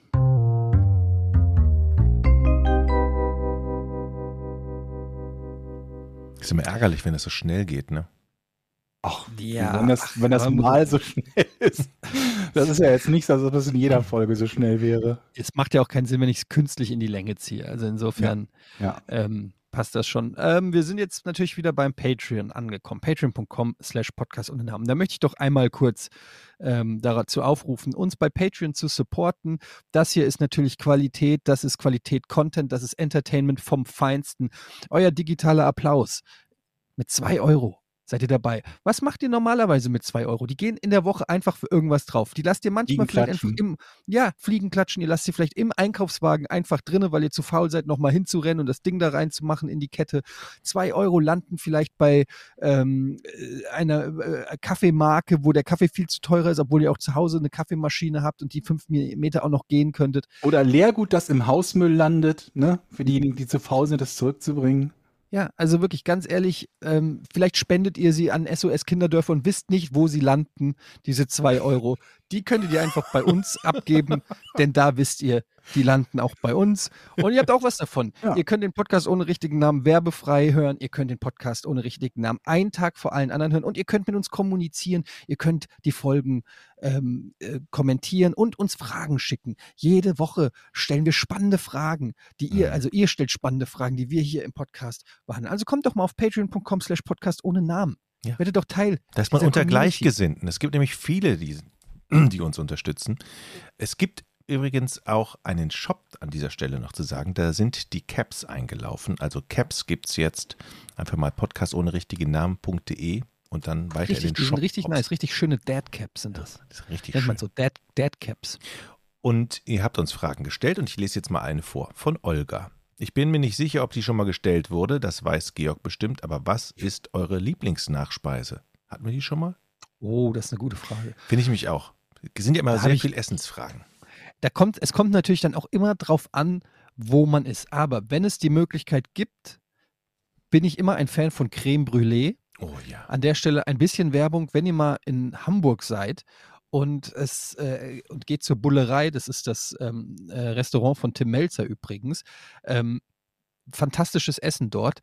Ist immer ärgerlich, wenn es so schnell geht, ne? Ach, Ja, wenn das, ach, wenn das mal so schnell <laughs> ist. Das ist ja jetzt nicht so, als ob es in jeder Folge so schnell wäre. Es macht ja auch keinen Sinn, wenn ich es künstlich in die Länge ziehe. Also insofern Ja. ähm, passt das schon. Ähm, wir sind jetzt natürlich wieder beim Patreon angekommen. Patreon.com slash Podcast ohne Namen. Da möchte ich doch einmal kurz ähm, dazu aufrufen, uns bei Patreon zu supporten. Das hier ist natürlich Qualität, das ist Qualität Content, das ist Entertainment vom Feinsten. Euer digitaler Applaus mit zwei Euro. Seid ihr dabei? Was macht ihr normalerweise mit zwei Euro? Die gehen in der Woche einfach für irgendwas drauf. Die lasst ihr manchmal Fliegen vielleicht einfach im, ja, Fliegen klatschen. Ihr lasst sie vielleicht im Einkaufswagen einfach drinne, weil ihr zu faul seid, nochmal hinzurennen und das Ding da reinzumachen in die Kette. Zwei Euro landen vielleicht bei ähm, äh, einer äh, Kaffeemarke, wo der Kaffee viel zu teuer ist, obwohl ihr auch zu Hause eine Kaffeemaschine habt und die fünf Meter auch noch gehen könntet. Oder Leergut, das im Hausmüll landet, ne? Für diejenigen, die zu faul sind, das zurückzubringen. Ja, also wirklich ganz ehrlich, ähm, vielleicht spendet ihr sie an SOS Kinderdörfer und wisst nicht, wo sie landen, diese zwei Euro. Die könntet ihr einfach bei uns <laughs> abgeben, denn da wisst ihr, die landen auch bei uns. Und ihr habt auch was davon. Ja. Ihr könnt den Podcast ohne richtigen Namen werbefrei hören. Ihr könnt den Podcast ohne richtigen Namen einen Tag vor allen anderen hören. Und ihr könnt mit uns kommunizieren. Ihr könnt die Folgen ähm, äh, kommentieren und uns Fragen schicken. Jede Woche stellen wir spannende Fragen, die ihr, Mhm. also ihr stellt spannende Fragen, die wir hier im Podcast behandeln. Also kommt doch mal auf patreon.com slash podcast ohne Namen. Ja. Werdet doch Teil. Da ist man dieser unter Community. Gleichgesinnten. Es gibt nämlich viele, die, <clears throat> die uns unterstützen. Es gibt übrigens auch einen Shop an dieser Stelle noch zu sagen. Da sind die Caps eingelaufen. Also Caps gibt es jetzt. Einfach mal podcast ohne richtigen Namen.de und dann weiter Richtig, in den die sind Shop. richtig nice, richtig schöne Dad-Caps sind das. Das ist richtig Nennt schön. man so Dad- Dad-Caps. Und ihr habt uns Fragen gestellt und ich lese jetzt mal eine vor von Olga. Ich bin mir nicht sicher, ob die schon mal gestellt wurde, das weiß Georg bestimmt, aber was ist eure Lieblingsnachspeise? Hatten wir die schon mal? Oh, das ist eine gute Frage. Finde ich mich auch. Es sind ja immer sehr ich- viel Essensfragen. Da kommt, es kommt natürlich dann auch immer drauf an, wo man ist. Aber wenn es die Möglichkeit gibt, bin ich immer ein Fan von Creme Brûlée. Oh ja. An der Stelle ein bisschen Werbung, wenn ihr mal in Hamburg seid und es äh, und geht zur Bullerei, das ist das ähm, äh, Restaurant von Tim Melzer übrigens. Ähm, fantastisches Essen dort.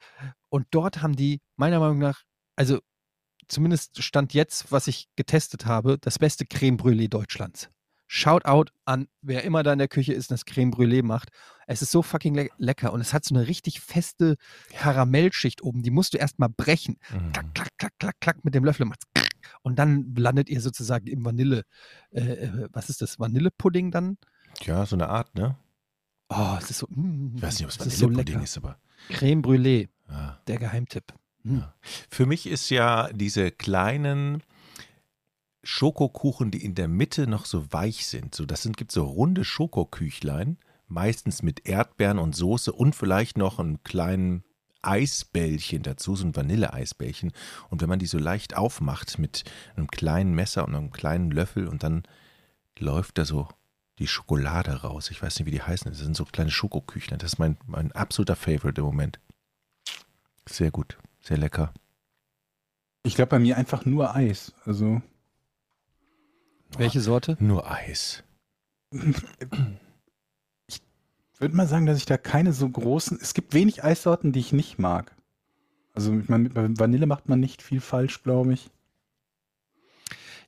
Und dort haben die meiner Meinung nach, also zumindest stand jetzt, was ich getestet habe, das beste Creme Brûlée Deutschlands. Shoutout an wer immer da in der Küche ist und das Creme Brûlée macht. Es ist so fucking le lecker und es hat so eine richtig feste Karamellschicht oben. Die musst du erstmal brechen Mhm. klack, klack, klack, klack, klack mit dem Löffel macht's und dann landet ihr sozusagen im Vanille, äh, äh, was ist das, Vanillepudding dann? Ja, so eine Art, ne? Oh, es ist so, mm, Ich weiß nicht, ob es es ist so Vanillepudding ist, aber. Creme Brûlée, Ja. der Geheimtipp. Ja. Für mich ist ja diese kleinen Schokokuchen, die in der Mitte noch so weich sind. So, das sind, gibt so runde Schokoküchlein, meistens mit Erdbeeren und Soße und vielleicht noch einen kleinen Eisbällchen dazu, so ein Vanilleeisbällchen. Und wenn man die so leicht aufmacht mit einem kleinen Messer und einem kleinen Löffel und dann läuft da so die Schokolade raus. Ich weiß nicht, wie die heißen. Das sind so kleine Schokoküchlein. Das ist mein, mein absoluter Favorite im Moment. Sehr gut, sehr lecker. Ich glaube bei mir einfach nur Eis. Also Welche Sorte? Nur Eis. ich würde mal sagen, dass ich da keine so großen. Es gibt wenig Eissorten, die ich nicht mag. Also ich meine, mit Vanille macht man nicht viel falsch, glaube ich. Ja,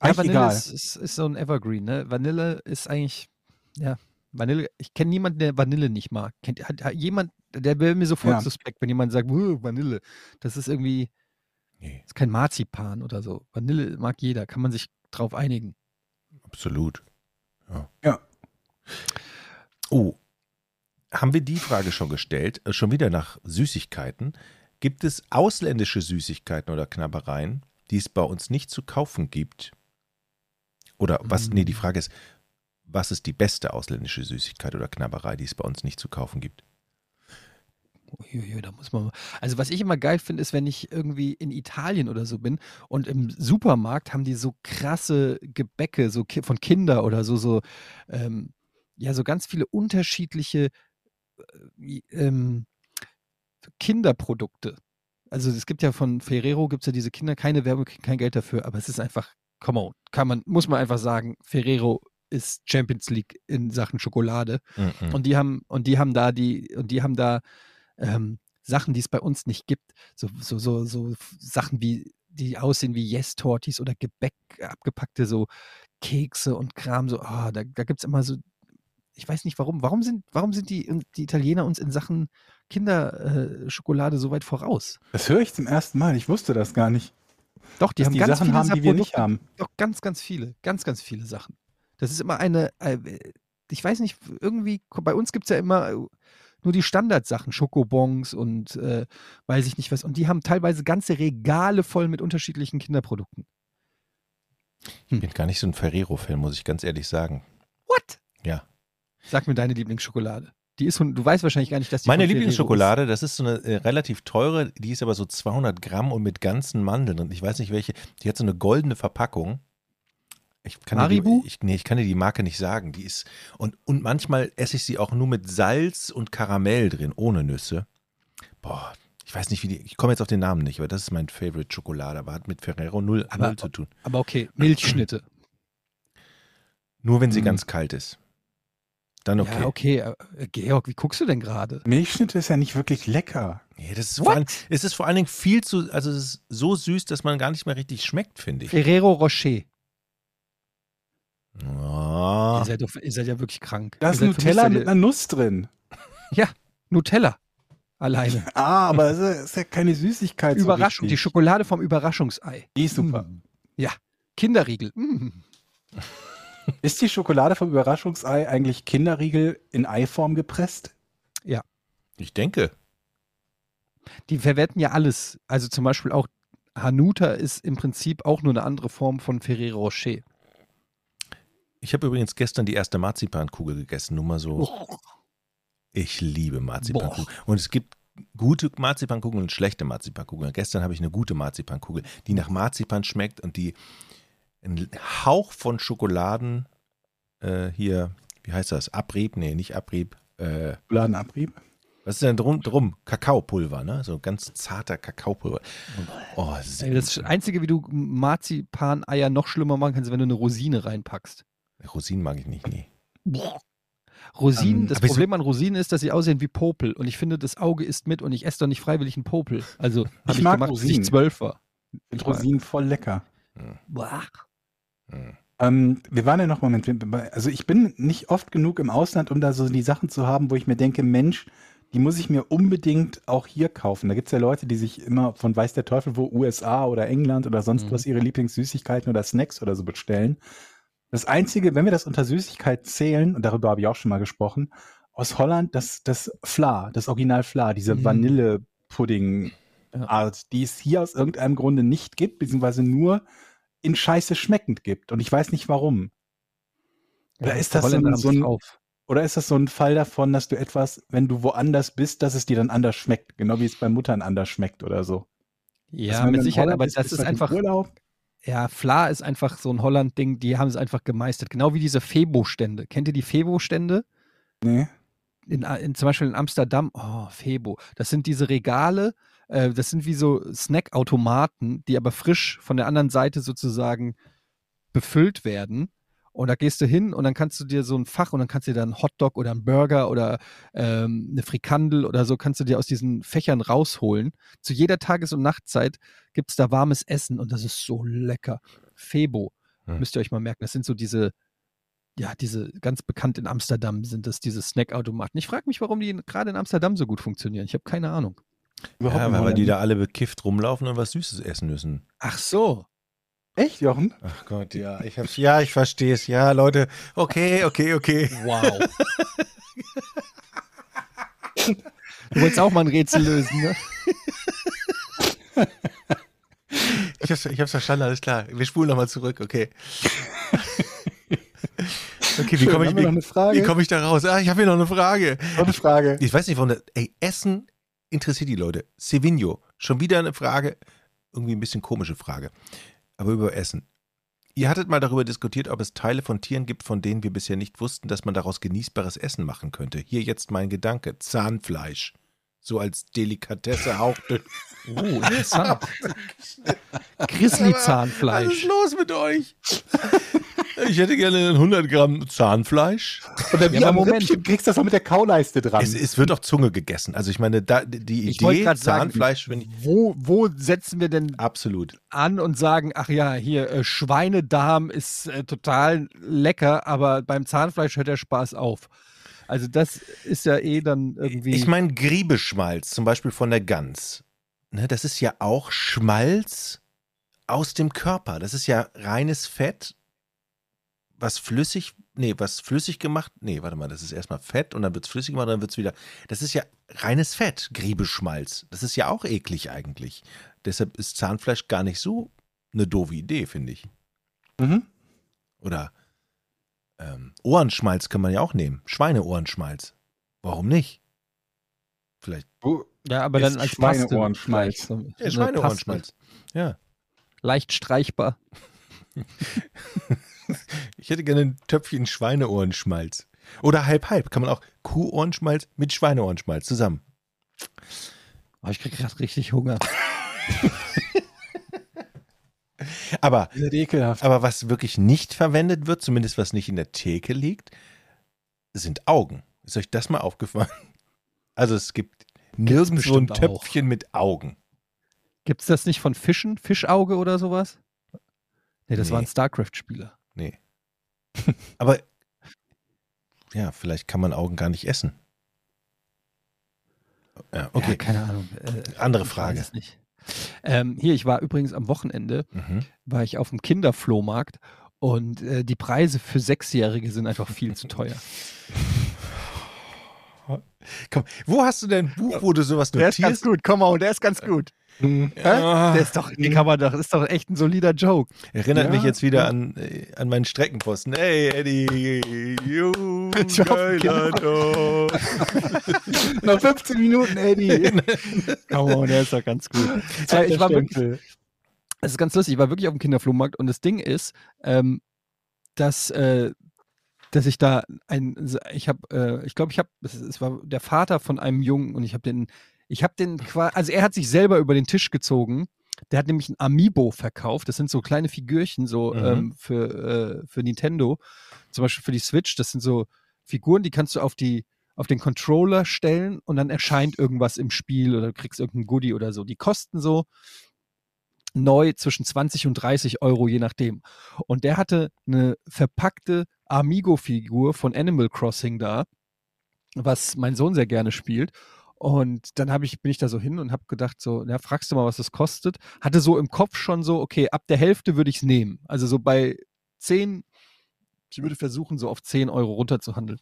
Eigentlich Vanille egal. ist, ist, ist so ein Evergreen, ne? Vanille ist eigentlich, ja, Vanille, ich kenne niemanden, der Vanille nicht mag. Kennt, hat, hat jemand, der wäre mir sofort Ja. suspekt, wenn jemand sagt, "Uh, Vanille. Das ist irgendwie, Nee, ist kein Marzipan oder so. Vanille mag jeder, kann man sich drauf einigen. absolut. Ja. Ja. Oh, haben wir die Frage schon gestellt? Äh, Schon wieder nach Süßigkeiten. Gibt es ausländische Süßigkeiten oder Knabbereien, die es bei uns nicht zu kaufen gibt? Oder was, nee, die Mm. Frage ist, was ist die beste ausländische Süßigkeit oder Knabberei, die es bei uns nicht zu kaufen gibt? Da muss man. Also, was ich immer geil finde, ist, wenn ich irgendwie in Italien oder so bin und im Supermarkt haben die so krasse Gebäcke, so von Kinder oder so, so, ähm, ja, so ganz viele unterschiedliche äh, ähm, Kinderprodukte. Also, es gibt ja von Ferrero, gibt es ja diese Kinder, keine Werbung, kein Geld dafür, aber es ist einfach, come on, kann man, muss man einfach sagen, Ferrero ist Champions League in Sachen Schokolade. Mhm. Und die haben, und die haben da die, und die haben da ähm, Sachen, die es bei uns nicht gibt. So, so, so, so Sachen wie, die aussehen wie Yes-Tortis oder Gebäck, abgepackte so Kekse und Kram, so, ah, da, da gibt es immer so, ich weiß nicht warum, warum sind, warum sind die, die Italiener uns in Sachen Kinderschokolade äh, so weit voraus? Das höre ich zum ersten Mal. Ich wusste das gar nicht. Doch, die dass haben die ganz Sachen viele haben, die wir nicht haben. Doch, ganz, ganz viele. Ganz, ganz viele Sachen. Das ist immer eine, äh, ich weiß nicht, irgendwie, bei uns gibt es ja immer äh, nur die Standardsachen, Schokobons und äh, weiß ich nicht was. Und die haben teilweise ganze Regale voll mit unterschiedlichen Kinderprodukten. Ich bin gar nicht so ein Ferrero-Fan, muss ich ganz ehrlich sagen. What? Ja. Sag mir deine Lieblingsschokolade. Die ist, du weißt wahrscheinlich gar nicht, dass die Meine Lieblingsschokolade, das ist so eine äh, relativ teure, die ist aber so 200 Gramm und mit ganzen Mandeln und ich weiß nicht welche, die hat so eine goldene Verpackung. Ich kann dir Haribo? Die, ich, nee, ich kann dir die Marke nicht sagen. Die ist und, und manchmal esse ich sie auch nur mit Salz und Karamell drin, ohne Nüsse. Boah, ich weiß nicht, wie die, ich komme jetzt auf den Namen nicht, aber das ist mein Favorite Schokolade, aber hat mit Ferrero null, Aber- null zu tun. Aber okay, Milchschnitte. <clears throat> Nur wenn sie Hm. ganz kalt ist. Dann okay. Ja, okay. Äh, Georg, wie guckst du denn gerade? Milchschnitte ist ja nicht wirklich lecker. Nee, das ist vor allem, es ist vor allen Dingen viel zu, also es ist so süß, dass man gar nicht mehr richtig schmeckt, finde ich. Ferrero Rocher. Ah. Ihr, seid doch, ihr seid ja wirklich krank. Da ist Nutella mit einer Nuss drin. Nutella. Alleine. <laughs> Ah, aber es ist- ja keine Süßigkeit. so Überraschung. Die richtig. Schokolade vom Überraschungsei. Die ist super. Mm. Kinderriegel. Mm. <laughs> Ist die Schokolade vom Überraschungsei eigentlich Kinderriegel in Eiform gepresst? Ich denke. Die verwerten ja alles. Also zum Beispiel auch Hanuta ist im Prinzip auch nur eine andere Form von Ferrero Rocher. Ich habe übrigens gestern die erste Marzipankugel gegessen, nur mal so. Ich liebe Marzipankugeln. Und es gibt gute Marzipankugeln und schlechte Marzipankugeln. Gestern habe ich eine gute Marzipankugel, die nach Marzipan schmeckt und die einen Hauch von Schokoladen äh, hier, wie heißt das? Abrieb? Nee, nicht Abrieb. Äh, Schokoladenabrieb? was ist denn drum? drum? Kakaopulver, ne? So ganz zarter Kakaopulver. Oh, Ey, sehr das Einzige, wie du Marzipan-Eier noch schlimmer machen kannst, ist, wenn du eine Rosine reinpackst. Rosinen mag ich nicht, nee. Rosinen, Ähm, das ich so- Problem an Rosinen ist, dass sie aussehen wie Popel. Und ich finde, das Auge isst mit und ich esse doch nicht freiwillig einen Popel. Also habe ich, mag gemacht, Rosinen. ich zwölf war. Mit Rosinen voll lecker. Boah. Hm. Ähm, wir waren ja noch, Moment, wir- also ich bin nicht oft genug im Ausland, um da so die Sachen zu haben, wo ich mir denke, Mensch, die muss ich mir unbedingt auch hier kaufen. Da gibt es ja Leute, die sich immer von weiß der Teufel wo USA oder England oder sonst Mhm. was ihre Lieblingssüßigkeiten oder Snacks oder so bestellen. Das Einzige, wenn wir das unter Süßigkeit zählen, und darüber habe ich auch schon mal gesprochen, aus Holland, das, das Fla, das Original Fla, diese Mhm. Vanille-Pudding-Art, die es hier aus irgendeinem Grunde nicht gibt, beziehungsweise nur in Scheiße schmeckend gibt. Und ich weiß nicht warum. Oder ist das so ein- so ein- auf. Oder ist das so ein Fall davon, dass du etwas, wenn du woanders bist, dass es dir dann anders schmeckt? Genau wie es bei Muttern anders schmeckt oder so. Ja, mit Sicherheit, aber ist, das ist du halt einfach, Urlaub. Ja, Fla ist einfach so ein Holland-Ding, die haben es einfach gemeistert. Genau wie diese Febo-Stände. Kennt ihr die Febo-Stände? Nee. in, in, zum Beispiel in Amsterdam, oh, Febo, das sind diese Regale, äh, das sind wie so Snackautomaten, die aber frisch von der anderen Seite sozusagen befüllt werden. Und da gehst du hin und dann kannst du dir so ein Fach und dann kannst du dir dann einen Hotdog oder einen Burger oder ähm, eine Frikandel oder so kannst du dir aus diesen Fächern rausholen. Zu jeder Tages- und Nachtzeit gibt es da warmes Essen und das ist so lecker. Febo, Hm. müsst ihr euch mal merken, das sind so diese, ja, diese ganz bekannt in Amsterdam sind das diese Snackautomaten. Ich frage mich, warum die gerade in Amsterdam so gut funktionieren. Ich habe keine Ahnung. Überhaupt Ja, weil die da alle bekifft rumlaufen und was Süßes essen müssen. Ach so. Echt, Jochen? Ach Gott, ja, ich hab's, ja, ich verstehe es. Ja, Leute, okay, okay, okay. Wow. du wolltest auch mal ein Rätsel lösen, ne? Ich hab's, ich hab's verstanden, alles klar. Wir spulen nochmal zurück, okay. Okay, wie komme ich, haben wir noch wie, eine Frage? wie komm ich da raus? Ah, ich habe hier noch eine Frage. Noch eine Frage. Ich weiß nicht, warum das, ey, Essen interessiert die Leute. Sevigno, schon wieder eine Frage, irgendwie ein bisschen komische Frage, aber über Essen. Ihr hattet mal darüber diskutiert, ob es Teile von Tieren gibt, von denen wir bisher nicht wussten, dass man daraus genießbares Essen machen könnte. Hier jetzt mein Gedanke, Zahnfleisch. So als Delikatesse hauchdünn. <laughs> Oh, interessant. <laughs> Was Grizzly-Zahnfleisch. ist los mit euch? <laughs> Ich hätte gerne 100 Gramm Zahnfleisch. Oder wie Ja, aber am Moment. Rippchen kriegst du das auch mit der Kauleiste dran. Es, es wird auch Zunge gegessen. Also ich meine, da, die Ich wollte Idee, gerade sagen, Zahnfleisch, wenn ich, wo, wo setzen wir denn absolut. an und sagen, ach ja, hier, äh, Schweinedarm ist äh, total lecker, aber beim Zahnfleisch hört der Spaß auf. Also das ist ja eh dann irgendwie. Ich meine, Griebeschmalz, zum Beispiel von der Gans. Ne, das ist ja auch Schmalz aus dem Körper. Das ist ja reines Fett, was flüssig, nee, was flüssig gemacht, nee, warte mal, das ist erstmal Fett und dann wird es flüssig gemacht und dann wird es wieder, das ist ja reines Fett, Griebeschmalz. Das ist ja auch eklig eigentlich. Deshalb ist Zahnfleisch gar nicht so eine doofe Idee, finde ich. Mhm. Oder ähm, Ohrenschmalz kann man ja auch nehmen. Schweineohrenschmalz. Warum nicht? Vielleicht ja, aber dann als Schweineohrenschmalz. Ja, eine Schweineohrenschmalz. Ja. Leicht streichbar. <laughs> Ich hätte gerne ein Töpfchen Schweineohrenschmalz. Oder halb halb. Kann man auch Kuhohrenschmalz mit Schweineohrenschmalz zusammen. Oh, ich krieg gerade richtig Hunger. <laughs> Aber, aber was wirklich nicht verwendet wird, zumindest was nicht in der Theke liegt, sind Augen. Ist euch das mal aufgefallen? <laughs> Also es gibt nirgendwo ein bestimmt auch. Töpfchen mit Augen. Gibt's das nicht von Fischen? Fischauge oder sowas? Nee, das Nee. waren StarCraft-Spieler. Nee. <laughs> Aber ja, vielleicht kann man Augen gar nicht essen. Ja, okay. Ja, keine Ahnung. Äh, Andere ich Frage. weiß es nicht. Ähm, hier, ich war übrigens am Wochenende, Mhm. war ich auf dem Kinderflohmarkt und äh, die Preise für Sechsjährige sind einfach viel zu teuer. Komm, wo hast du denn ein Buch, wo du sowas notierst? gut, komm mal, der ist ganz gut. Ah, Der ist doch, den kann man doch, ist doch echt ein solider Joke. erinnert Ja, mich jetzt wieder an, äh, an meinen Streckenposten. Hey, Eddie, you <laughs> geiler <laughs> Dog. Noch 15 Minuten, Eddie. <laughs> Come on, der ist doch ganz gut. Äh, ich war wirklich, es ist ganz lustig, ich war wirklich auf dem Kinderflohmarkt und das Ding ist, ähm, dass, äh, dass ich da ein, ich habe, äh, ich glaube, ich habe, es, es war der Vater von einem Jungen und ich habe den, ich habe den, qua- also er hat sich selber über den Tisch gezogen. Der hat nämlich ein Amiibo verkauft. Das sind so kleine Figürchen so Mhm. ähm, für, äh, für Nintendo. Zum Beispiel für die Switch. Das sind so Figuren, die kannst du auf die auf den Controller stellen und dann erscheint irgendwas im Spiel oder du kriegst irgendein Goodie oder so. Die kosten so neu zwischen 20 und 30 Euro, je nachdem. Und der hatte eine verpackte Amigo-Figur von Animal Crossing da, was mein Sohn sehr gerne spielt. Und dann habe ich, bin ich da so hin und habe gedacht, so, ja, fragst du mal, was das kostet. Hatte so im Kopf schon so, okay, ab der Hälfte würde ich es nehmen. Also so bei 10, ich würde versuchen, so auf 10 Euro runterzuhandeln.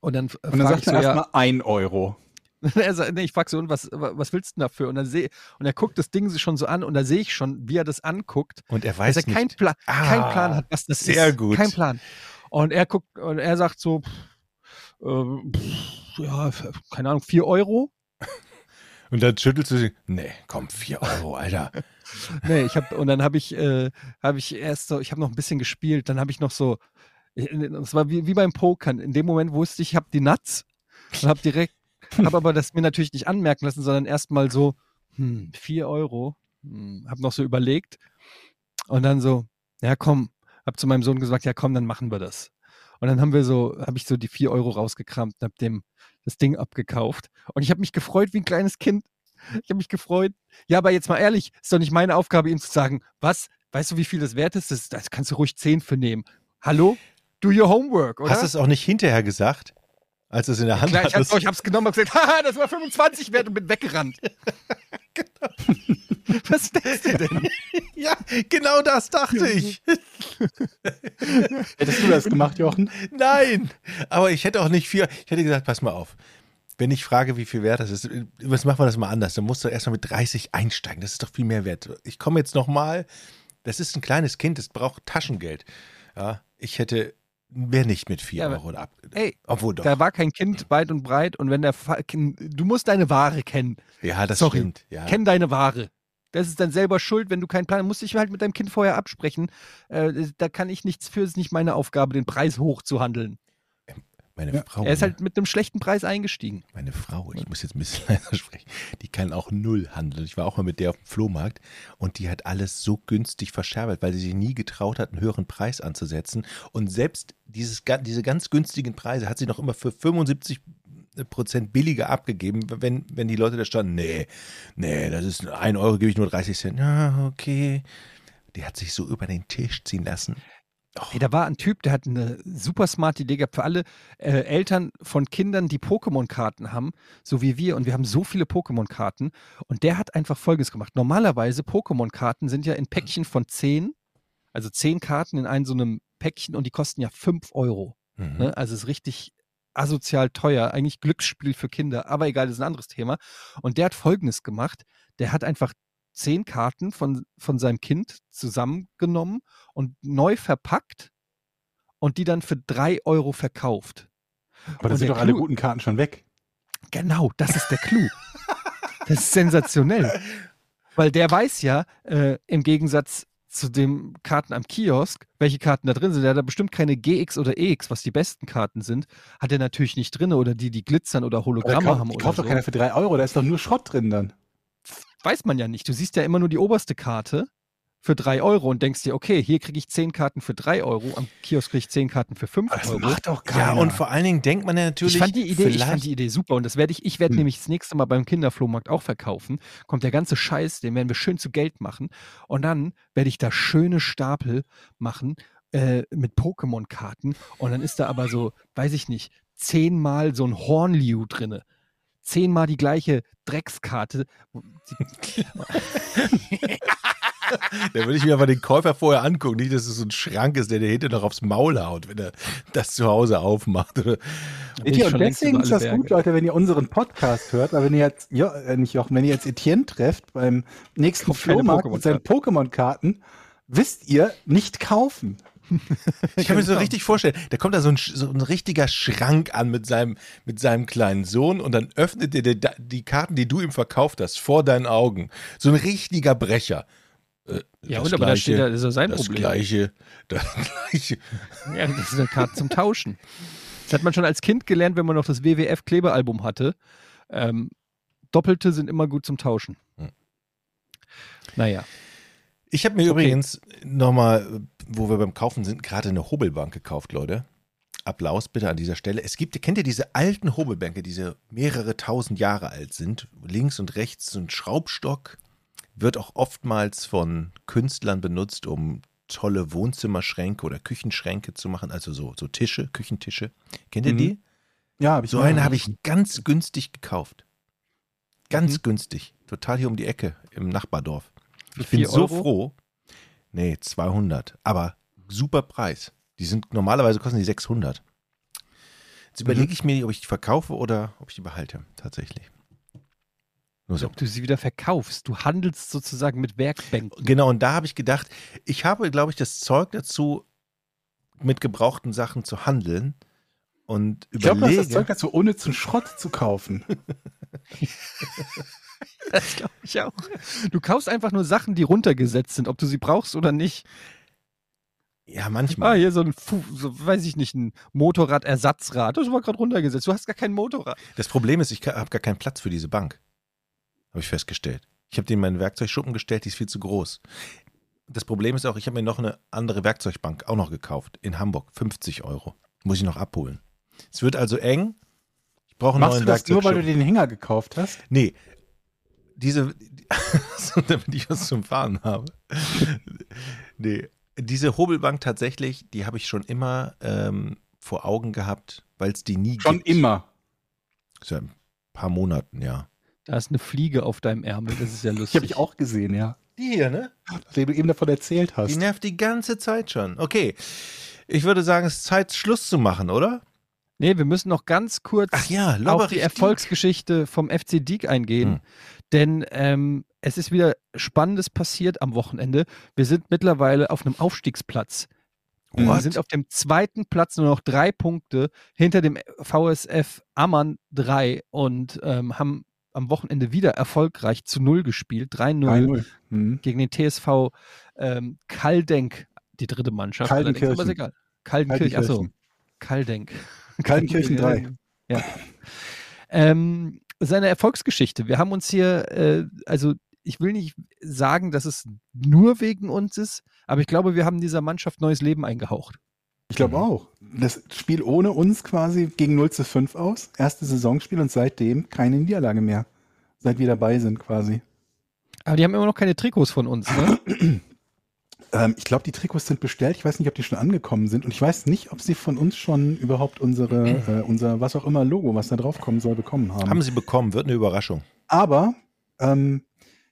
Und dann, äh, Und dann sagt ich so, er ja, erstmal 1 Euro. <laughs> er sagt, nee, ich frage so, und was, wa- was willst du denn dafür? Und dann sehe und er guckt das Ding sich schon so an und da sehe ich schon, wie er das anguckt, Und er weiß dass er nicht. keinen Plan, Ah, Plan hat, was das sehr ist. gut. Kein Plan. Und er guckt und er sagt so, pff, ähm, pff, ja, keine Ahnung, 4 Euro. <laughs> Und dann schüttelst du sie. Nee, komm, 4 Euro, Alter. <laughs> Nee, ich habe und dann habe ich, äh, habe ich erst so, ich habe noch ein bisschen gespielt, dann habe ich noch so, es war wie, wie beim Pokern. In dem Moment wusste ich, ich habe die Nuts und habe direkt, <laughs> habe aber das mir natürlich nicht anmerken lassen, sondern erstmal so, hm, 4 Euro, hm, habe noch so überlegt und dann so, ja komm, habe zu meinem Sohn gesagt, ja komm, dann machen wir das. Und dann haben wir so, habe ich so die 4 Euro rausgekramt und habe dem das Ding abgekauft. Und ich habe mich gefreut wie ein kleines Kind. Ich habe mich gefreut. Ja, aber jetzt mal ehrlich, ist doch nicht meine Aufgabe, ihm zu sagen, was, weißt du, wie viel das wert ist? Das, das kannst du ruhig 10 für nehmen. Hallo? Do your homework, oder? Hast du es auch nicht hinterher gesagt, als du es in der Hand Klar, ich, hab's, ich hab's genommen und gesagt, <laughs> haha, das war 25 wert und bin weggerannt. <laughs> <laughs> Was denkst du denn? <laughs> ja, genau das dachte ich. Hättest du das gemacht, Jochen? Nein, aber ich hätte auch nicht vier. Ich hätte gesagt, pass mal auf. Wenn ich frage, wie viel wert das ist, was machen wir das mal anders? Dann musst du erstmal mit 30 einsteigen. Das ist doch viel mehr wert. Ich komme jetzt nochmal. Das ist ein kleines Kind, das braucht Taschengeld. Ja, ich hätte, wäre nicht mit 4 Ja, Euro ab. Ey, Obwohl doch. da war kein Kind weit und breit und wenn der Fa du musst deine Ware kennen. ja, das sorry. stimmt. Ja. Kenn deine Ware. Das ist dann selber schuld, wenn du keinen Plan hast. Musst dich halt mit deinem Kind vorher absprechen. Äh, da kann ich nichts für, es ist nicht meine Aufgabe, den Preis hochzuhandeln. Meine Ja, Frau. Er ist halt mit einem schlechten Preis eingestiegen. Meine Frau, ich muss jetzt ein bisschen <laughs> leiser sprechen, die kann auch null handeln. Ich war auch mal mit der auf dem Flohmarkt und die hat alles so günstig verscherbelt, weil sie sich nie getraut hat, einen höheren Preis anzusetzen. Und selbst dieses, diese ganz günstigen Preise hat sie noch immer für 75 Prozent billiger abgegeben, wenn, wenn die Leute da standen, nee, nee, das ist ein Euro, gebe ich nur 30 Cent. Ja, okay. Die hat sich so über den Tisch ziehen lassen. Och, Hey, da war ein Typ, der hat eine super smarte Idee gehabt für alle äh, Eltern von Kindern, die Pokémon-Karten haben, so wie wir. Und wir haben so viele Pokémon-Karten. Und der hat einfach Folgendes gemacht. Normalerweise, Pokémon-Karten sind ja in Päckchen von 10, also 10 Karten in einem so einem Päckchen und die kosten ja 5 Euro. mhm. Ne? Also es ist richtig asozial teuer, eigentlich Glücksspiel für Kinder, aber egal, das ist ein anderes Thema. Und der hat Folgendes gemacht, der hat einfach zehn Karten von, von seinem Kind zusammengenommen und neu verpackt und die dann für drei Euro verkauft. Aber da sind doch alle Clou- guten Karten schon weg. Genau, das ist der Clou. <laughs> das ist sensationell. Weil der weiß ja, äh, im Gegensatz zu den Karten am Kiosk, welche Karten da drin sind. Der hat da bestimmt keine GX oder EX, was die besten Karten sind, hat er natürlich nicht drin oder die, die glitzern oder Hologramme haben oder kauft so. doch keiner für 3 Euro, da ist doch nur Schrott drin dann. Weiß man ja nicht. Du siehst ja immer nur die oberste Karte für 3 Euro und denkst dir, okay, hier kriege ich 10 Karten für 3 Euro, am Kiosk kriege ich 10 Karten für 5 Das Euro. macht doch Ja, keiner. und vor allen Dingen denkt man ja natürlich. Ich fand die Idee, ich fand die Idee super und das werde ich, ich werde Hm. nämlich das nächste Mal beim Kinderflohmarkt auch verkaufen. Kommt der ganze Scheiß, den werden wir schön zu Geld machen und dann werde ich da schöne Stapel machen äh, mit Pokémon-Karten und dann ist da aber so, weiß ich nicht, zehnmal so ein Hornliu drinne. Zehnmal die gleiche Dreckskarte. <laughs> Da würde ich mir aber den Käufer vorher angucken. Nicht, dass es so ein Schrank ist, der dir hinter noch aufs Maul haut, wenn er das zu Hause aufmacht. Oder? Ja, und deswegen ist das gut, Berge. Leute, wenn ihr unseren Podcast hört, aber wenn ihr jetzt, ja, äh, nicht Jochen, wenn ihr jetzt Etienne trefft beim nächsten Flohmarkt mit seinen Pokémon-Karten, wisst ihr, nicht kaufen. Ich kann mir so Genau. richtig vorstellen, da kommt da so ein, so ein richtiger Schrank an mit seinem, mit seinem kleinen Sohn und dann öffnet er die Karten, die du ihm verkauft hast, vor deinen Augen. So ein richtiger Brecher. Äh, Ja, und aber da steht da, das ist ja sein das Problem. Gleiche, das <laughs> Gleiche. Ja, das ist eine Karte zum Tauschen. Das hat man schon als Kind gelernt, wenn man noch das WWF-Klebealbum hatte. Ähm, Doppelte sind immer gut zum Tauschen. Hm. Naja. Ich habe mir Okay. übrigens nochmal, wo wir beim Kaufen sind, gerade eine Hobelbank gekauft, Leute. Applaus bitte an dieser Stelle. Es gibt, kennt ihr diese alten Hobelbänke, diese mehrere tausend Jahre alt sind? Links und rechts so ein Schraubstock. Wird auch oftmals von Künstlern benutzt, um tolle Wohnzimmerschränke oder Küchenschränke zu machen. Also so, so Tische, Küchentische. Kennt ihr Mhm. die? Ja, habe ich So eine habe ich ganz günstig gekauft. Ganz Mhm. günstig. Total hier um die Ecke im Nachbardorf. Ich bin so Euro? froh. Nee, 200. Aber super Preis. Die sind normalerweise kosten die 600. Jetzt Mhm. überlege ich mir, ob ich die verkaufe oder ob ich die behalte. Tatsächlich. Nur so. Ob du sie wieder verkaufst. Du handelst sozusagen mit Werkbänken. Genau, und da habe ich gedacht, ich habe, glaube ich, das Zeug dazu, mit gebrauchten Sachen zu handeln. Und Ich glaube, überlege. das Zeug dazu, ohne zum Schrott zu kaufen. <laughs> <laughs> Das glaube ich auch. Du kaufst einfach nur Sachen, die runtergesetzt sind, ob du sie brauchst oder nicht. ja, Ah, manchmal. hier so ein, so, weiß ich nicht, ein Motorradersatzrad. Das war gerade runtergesetzt. Du hast gar kein Motorrad. Das Problem ist, ich habe gar keinen Platz für diese Bank. Habe ich festgestellt. Ich habe die in meinen Werkzeugschuppen gestellt, die ist viel zu groß. Das Problem ist auch, ich habe mir noch eine andere Werkzeugbank auch noch gekauft. In Hamburg. 50 Euro. Muss ich noch abholen. Es wird also eng. Ich brauche einen Machst neuen du das nur, weil du den Hänger gekauft hast? Nee. Diese, <laughs> damit ich was zum Fahren habe. nee. Diese Hobelbank tatsächlich, die habe ich schon immer ähm, vor Augen gehabt, weil es die nie Schon gibt. immer. Seit ein paar Monaten, ja. Da ist eine Fliege auf deinem Ärmel. Das ist ja <laughs> Die lustig. habe ich auch gesehen, ja. Die hier, ne? Nachdem du eben davon erzählt Die hast. nervt die ganze Zeit schon. Okay. Ich würde sagen, es ist Zeit, Schluss zu machen, oder? Nee, wir müssen noch ganz kurz Ach ja, auf die Erfolgsgeschichte vom FC Diek eingehen. Hm. Denn ähm, es ist wieder Spannendes passiert am Wochenende. Wir sind mittlerweile auf einem Aufstiegsplatz. Wir What? sind auf dem zweiten Platz, nur noch drei Punkte hinter dem VSF Ammann 3 und ähm, haben am Wochenende wieder erfolgreich zu Null gespielt. 3-0 3-0. Mhm. gegen den TSV ähm, Kaldenk, die dritte Mannschaft. Kaldenkirchen. Aber ist egal. Kaldenkirchen, achso, Kaltenkirchen. Kaldenk. Kaltenkirchen 3. <laughs> Ja. Ähm, seine Erfolgsgeschichte. Wir haben uns hier, äh, also ich will nicht sagen, dass es nur wegen uns ist, aber ich glaube, wir haben dieser Mannschaft neues Leben eingehaucht. Ich glaube auch. Das Spiel ohne uns quasi gegen 0 zu 5 aus. Erste Saisonspiel und seitdem keine Niederlage mehr. Seit wir dabei sind quasi. Aber die haben immer noch keine Trikots von uns, ne? <clears throat> Ähm, ich glaube, die Trikots sind bestellt. Ich weiß nicht, ob die schon angekommen sind. Und ich weiß nicht, ob sie von uns schon überhaupt unsere, äh, unser, was auch immer, Logo, was da drauf kommen soll, bekommen haben. Haben sie bekommen, wird eine Überraschung. Aber ähm,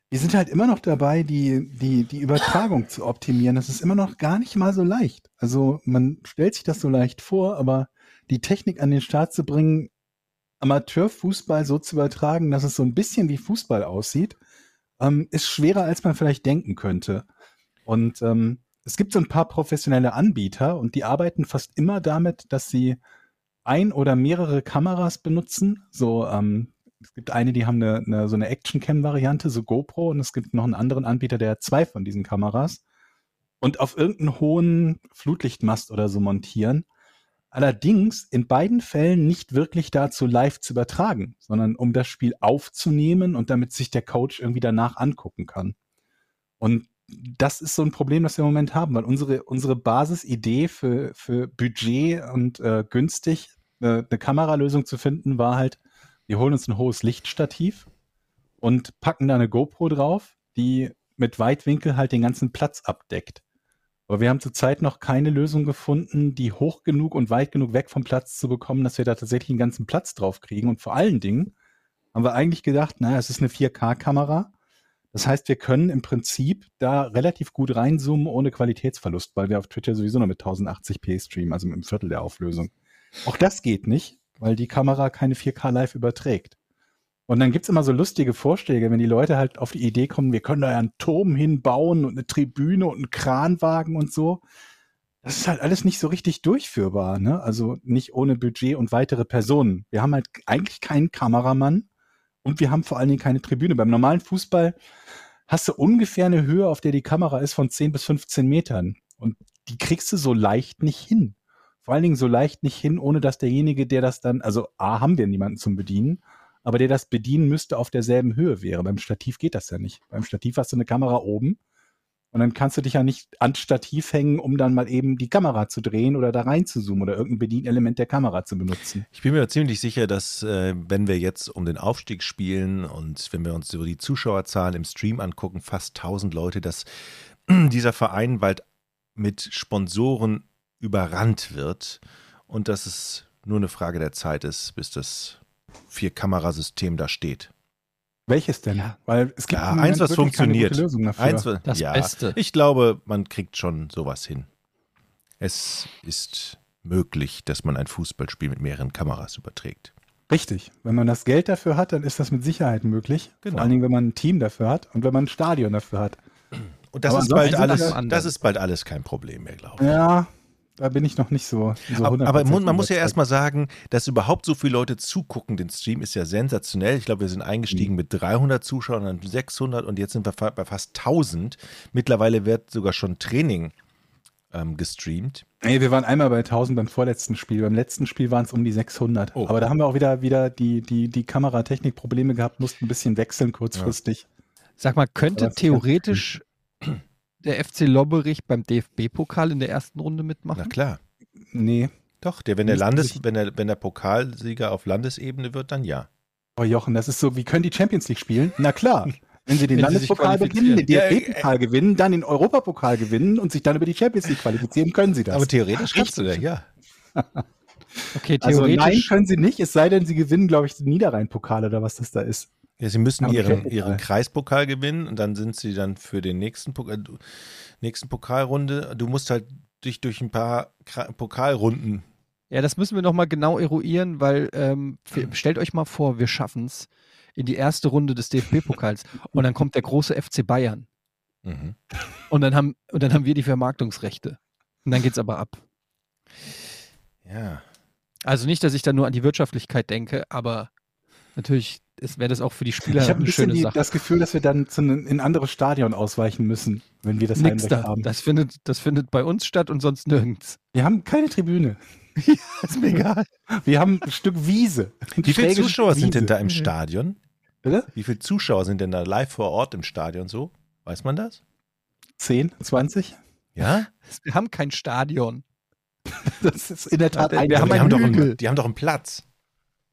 wir sind halt immer noch dabei, die, die, die Übertragung zu optimieren. Das ist immer noch gar nicht mal so leicht. Also man stellt sich das so leicht vor, aber die Technik an den Start zu bringen, Amateurfußball so zu übertragen, dass es so ein bisschen wie Fußball aussieht, ähm, ist schwerer, als man vielleicht denken könnte. Und ähm, es gibt so ein paar professionelle Anbieter und die arbeiten fast immer damit, dass sie ein oder mehrere Kameras benutzen. So, ähm, es gibt eine, die haben eine, eine, so eine Action-Cam-Variante, so GoPro, und es gibt noch einen anderen Anbieter, der hat zwei von diesen Kameras und auf irgendeinen hohen Flutlichtmast oder so montieren. Allerdings in beiden Fällen nicht wirklich dazu live zu übertragen, sondern um das Spiel aufzunehmen und damit sich der Coach irgendwie danach angucken kann. Und das ist so ein Problem, das wir im Moment haben, weil unsere, unsere Basisidee für, für Budget und äh, günstig äh, eine Kameralösung zu finden war halt, wir holen uns ein hohes Lichtstativ und packen da eine GoPro drauf, die mit Weitwinkel halt den ganzen Platz abdeckt. Aber wir haben zurzeit noch keine Lösung gefunden, die hoch genug und weit genug weg vom Platz zu bekommen, dass wir da tatsächlich einen ganzen Platz drauf kriegen. Und vor allen Dingen haben wir eigentlich gedacht, naja, es ist eine 4K-Kamera. Das heißt, wir können im Prinzip da relativ gut reinzoomen ohne Qualitätsverlust, weil wir auf Twitter sowieso noch mit 1080p streamen, also mit einem Viertel der Auflösung. Auch das geht nicht, weil die Kamera keine 4K live überträgt. Und dann gibt's immer so lustige Vorschläge, wenn die Leute halt auf die Idee kommen, wir können da ja einen Turm hinbauen und eine Tribüne und einen Kranwagen und so. Das ist halt alles nicht so richtig durchführbar, ne? Also nicht ohne Budget und weitere Personen. Wir haben halt eigentlich keinen Kameramann und wir haben vor allen Dingen keine Tribüne. Beim normalen Fußball hast du ungefähr eine Höhe, auf der die Kamera ist von 10 bis 15 Metern. Und die kriegst du so leicht nicht hin. Vor allen Dingen so leicht nicht hin, ohne dass derjenige, der das dann, also A, haben wir niemanden zum Bedienen aber der das bedienen müsste, auf derselben Höhe wäre. Beim Stativ geht das ja nicht. Beim Stativ hast du eine Kamera oben und dann kannst du dich ja nicht ans Stativ hängen, um dann mal eben die Kamera zu drehen oder da rein zu zoomen oder irgendein Bedienelement der Kamera zu benutzen. Ich bin mir ziemlich sicher, dass äh, wenn wir jetzt um den Aufstieg spielen und wenn wir uns so die Zuschauerzahlen im Stream angucken, fast 1000 Leute, dass <clears throat> dieser Verein bald mit Sponsoren überrannt wird und dass es nur eine Frage der Zeit ist, bis das Vier-Kamerasystem da steht. Welches denn? Ja. Weil es gibt Ja, eins, was funktioniert. gute Lösung dafür. Eins, was- Das ja, Beste. Ich glaube, man kriegt schon sowas hin. Es ist möglich, dass man ein Fußballspiel mit mehreren Kameras überträgt. Richtig. Wenn man das Geld dafür hat, dann ist das mit Sicherheit möglich. Genau. Vor allen Dingen, wenn man ein Team dafür hat und wenn man ein Stadion dafür hat. Und das ist bald alles, das ist bald alles kein Problem mehr, glaube ich. Ja, da bin ich noch nicht so. so aber, aber 100% man muss ja erstmal sagen, dass überhaupt so viele Leute zugucken, den Stream ist ja sensationell. Ich glaube, wir sind eingestiegen Mhm. mit 300 Zuschauern, dann 600 und jetzt sind wir bei fast 1000. Mittlerweile wird sogar schon Training ähm, gestreamt. Nee, wir waren einmal bei 1000 beim vorletzten Spiel. Beim letzten Spiel waren es um die 600. Oh. Aber da haben wir auch wieder, wieder die, die, die Kameratechnik-Probleme gehabt, mussten ein bisschen wechseln kurzfristig. Sag mal, könnte theoretisch <clears throat> <clears throat> der FC Lobberich beim DFB-Pokal in der ersten Runde Na mitmachen? klar. Nee. Doch, der, wenn, der Landes, wenn, der, wenn der Pokalsieger auf Landesebene wird, dann ja. Oh Jochen, das ist so, wie können die Champions League spielen? Na klar. <laughs> Wenn sie den Wenn Landespokal gewinnen, den. DFB-Pokal gewinnen, dann den Europapokal gewinnen und sich dann über die Champions League qualifizieren, können sie das. Aber theoretisch kannst du das, ja. Okay, also nein, theoretisch. können sie nicht, es sei denn, sie gewinnen, glaube ich, den Niederrhein-Pokal oder was das da ist. Ja sie müssen ihren, ihren Kreispokal gewinnen und dann sind sie dann für den nächsten, Pokal, du- nächsten Pokalrunde. Du musst halt dich durch ein paar Kra- Pokalrunden. ja, das müssen wir nochmal genau eruieren, weil ähm, wir- stellt euch mal vor, wir schaffen es in die erste Runde des DFB-Pokals und dann kommt der große FC Bayern Mhm. und dann haben, und dann haben wir die Vermarktungsrechte. Und dann geht's aber ab. Ja. Also nicht, dass ich da nur an die Wirtschaftlichkeit denke, aber natürlich wäre das auch für die Spieler ich habe ein eine bisschen schöne die, Sache. das Gefühl, dass wir dann zu einem, in ein anderes Stadion ausweichen müssen, wenn wir das Nix Heimrecht da. haben. Das findet, das findet bei uns statt und sonst nirgends. wir haben keine Tribüne. <laughs> ist mir egal. Wir haben ein Stück Wiese. Wie viele Zuschauer Stück sind denn Wiese. da im Stadion? Bitte? Wie viele Zuschauer sind denn da live vor Ort im Stadion so? Weiß man das? 10, 20? Ja? <laughs> Wir haben kein Stadion. Das ist in der Tat Wir ein haben die, einen haben doch einen, die haben doch einen Platz.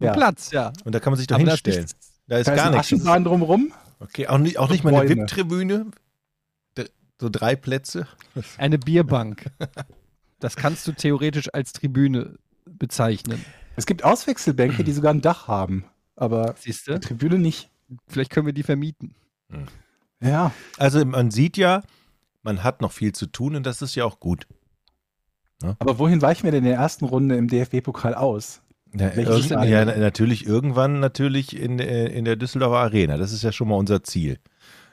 Ja. Platz, ja. Und da kann man sich doch Aber da ist hinstellen. nichts- Da ist Da ist gar nichts. Aschenbahn drumrum. Okay, auch nicht, auch nicht mal eine. VIP-Tribüne. So drei Plätze. Eine Bierbank. <laughs> Das kannst du theoretisch als Tribüne bezeichnen. Es gibt Auswechselbänke, die sogar ein Dach haben. Aber die? Tribüne nicht. Vielleicht können wir die vermieten. Ja. Also man sieht ja, man hat noch viel zu tun und das ist ja auch gut. Aber wohin weichen wir denn in der ersten Runde im DFB-Pokal aus? Ja, Stadion? ja, na- natürlich irgendwann natürlich in, äh, in der Düsseldorfer Arena. Das ist ja schon mal unser Ziel.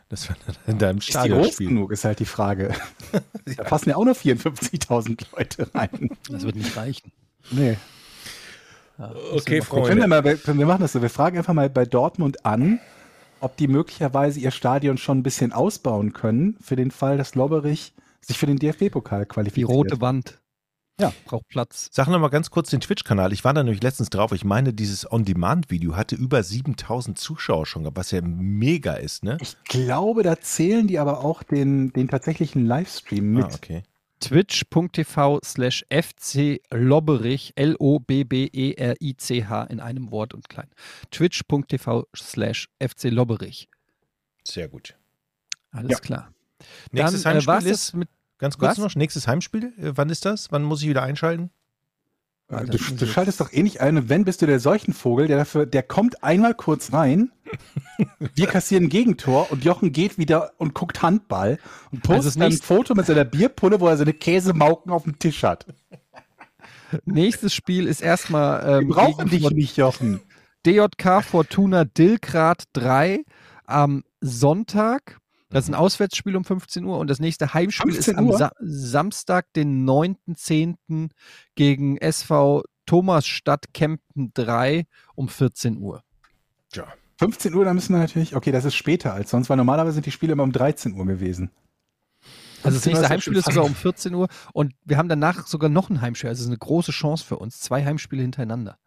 Dass wir <laughs> in deinem Ist die Stadion groß spielen. genug, ist halt die Frage. <laughs> Da passen ja auch nur 54.000 Leute rein. Das wird nicht reichen. Nee. Ja, Okay, müssen wir mal Wir, ja Freunde. machen das so. Wir fragen einfach mal bei Dortmund an, ob die möglicherweise ihr Stadion schon ein bisschen ausbauen können, für den Fall, dass Lobberich sich für den DFB-Pokal gucken. Die qualifiziert. rote Wand. Braucht Platz. Sag noch mal ganz kurz den Twitch-Kanal. Ich war da nämlich letztens drauf. Ich meine, dieses On-Demand-Video hatte über 7000 Zuschauer schon gehabt, was ja mega ist, ne? Ich glaube, da zählen die aber auch den, den tatsächlichen Livestream mit. Ah, okay. twitch.tv slash FC Lobberich, L-O-B-B-E-R-I-C-H in einem Wort und klein. twitch.tv slash FC Lobberich. Sehr gut. Alles Ja. klar. Nächstes Dann äh, Heimspiel war's ist, mit ganz kurz Was? noch, nächstes Heimspiel, äh, wann ist das? Wann muss ich wieder einschalten? Ah, Du, du schaltest doch eh nicht ein und wenn bist du der Seuchenvogel, der dafür, der kommt einmal kurz rein, <laughs> wir kassieren ein Gegentor und Jochen geht wieder und guckt Handball und postet Also ein Foto mit seiner Bierpulle, wo er seine Käsemauken auf dem Tisch hat. <laughs> Nächstes Spiel ist erstmal Wir ähm, brauchen gegen dich nicht, Jochen. DJK Fortuna Dillgrad 3 am Sonntag. Das ist ein Auswärtsspiel um 15 Uhr und das nächste Heimspiel ist 15 am? Sa Samstag, den 9.10. gegen SV Thomasstadt Kempten 3 um 14 Uhr. 15 Uhr, da müssen wir natürlich, okay, das ist später als sonst, weil normalerweise sind die Spiele immer um 13 Uhr gewesen. Also das 15 Uhr nächste Heimspiel ist sogar um 14 Uhr und wir haben danach sogar noch ein Heimspiel. Also es ist eine große Chance für uns. Zwei Heimspiele hintereinander.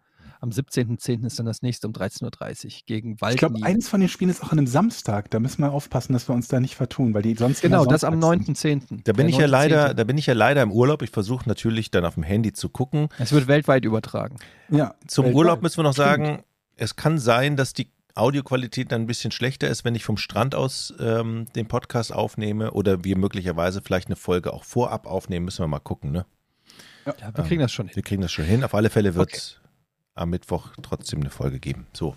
Am 17.10. ist dann das nächste um 13.30 Uhr gegen Ich glaube, eins von den Spielen ist auch an einem Samstag. Da müssen wir aufpassen, dass wir uns da nicht vertun, weil die sonst Genau, das am sonntags sind. 9.10. Da bin ich ja 9.10.. leider, da bin ich ja leider im Urlaub. Ich versuche natürlich dann auf dem Handy zu gucken. Es wird weltweit übertragen. Ja, Zum weltweit. Urlaub müssen wir noch Stimmt. sagen, es kann sein, dass die Audioqualität dann ein bisschen schlechter ist, wenn ich vom Strand aus ähm, den Podcast aufnehme oder wir möglicherweise vielleicht eine Folge auch vorab aufnehmen. Müssen wir mal gucken, ne? Ja, wir kriegen das schon hin. Wir kriegen das schon hin. Auf alle Fälle wird es am Mittwoch trotzdem eine Folge geben. So.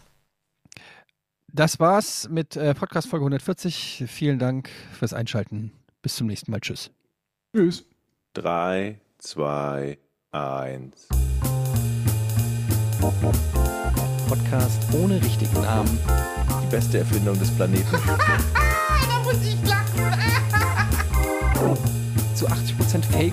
Das war's mit äh, Podcast Folge 140. Vielen Dank fürs Einschalten. Bis zum nächsten Mal. Tschüss. Tschüss. 3, 2, 1. Podcast ohne richtigen Namen. Die beste Erfindung des Planeten. <laughs> Da muss ich lachen. Zu 80% Fake.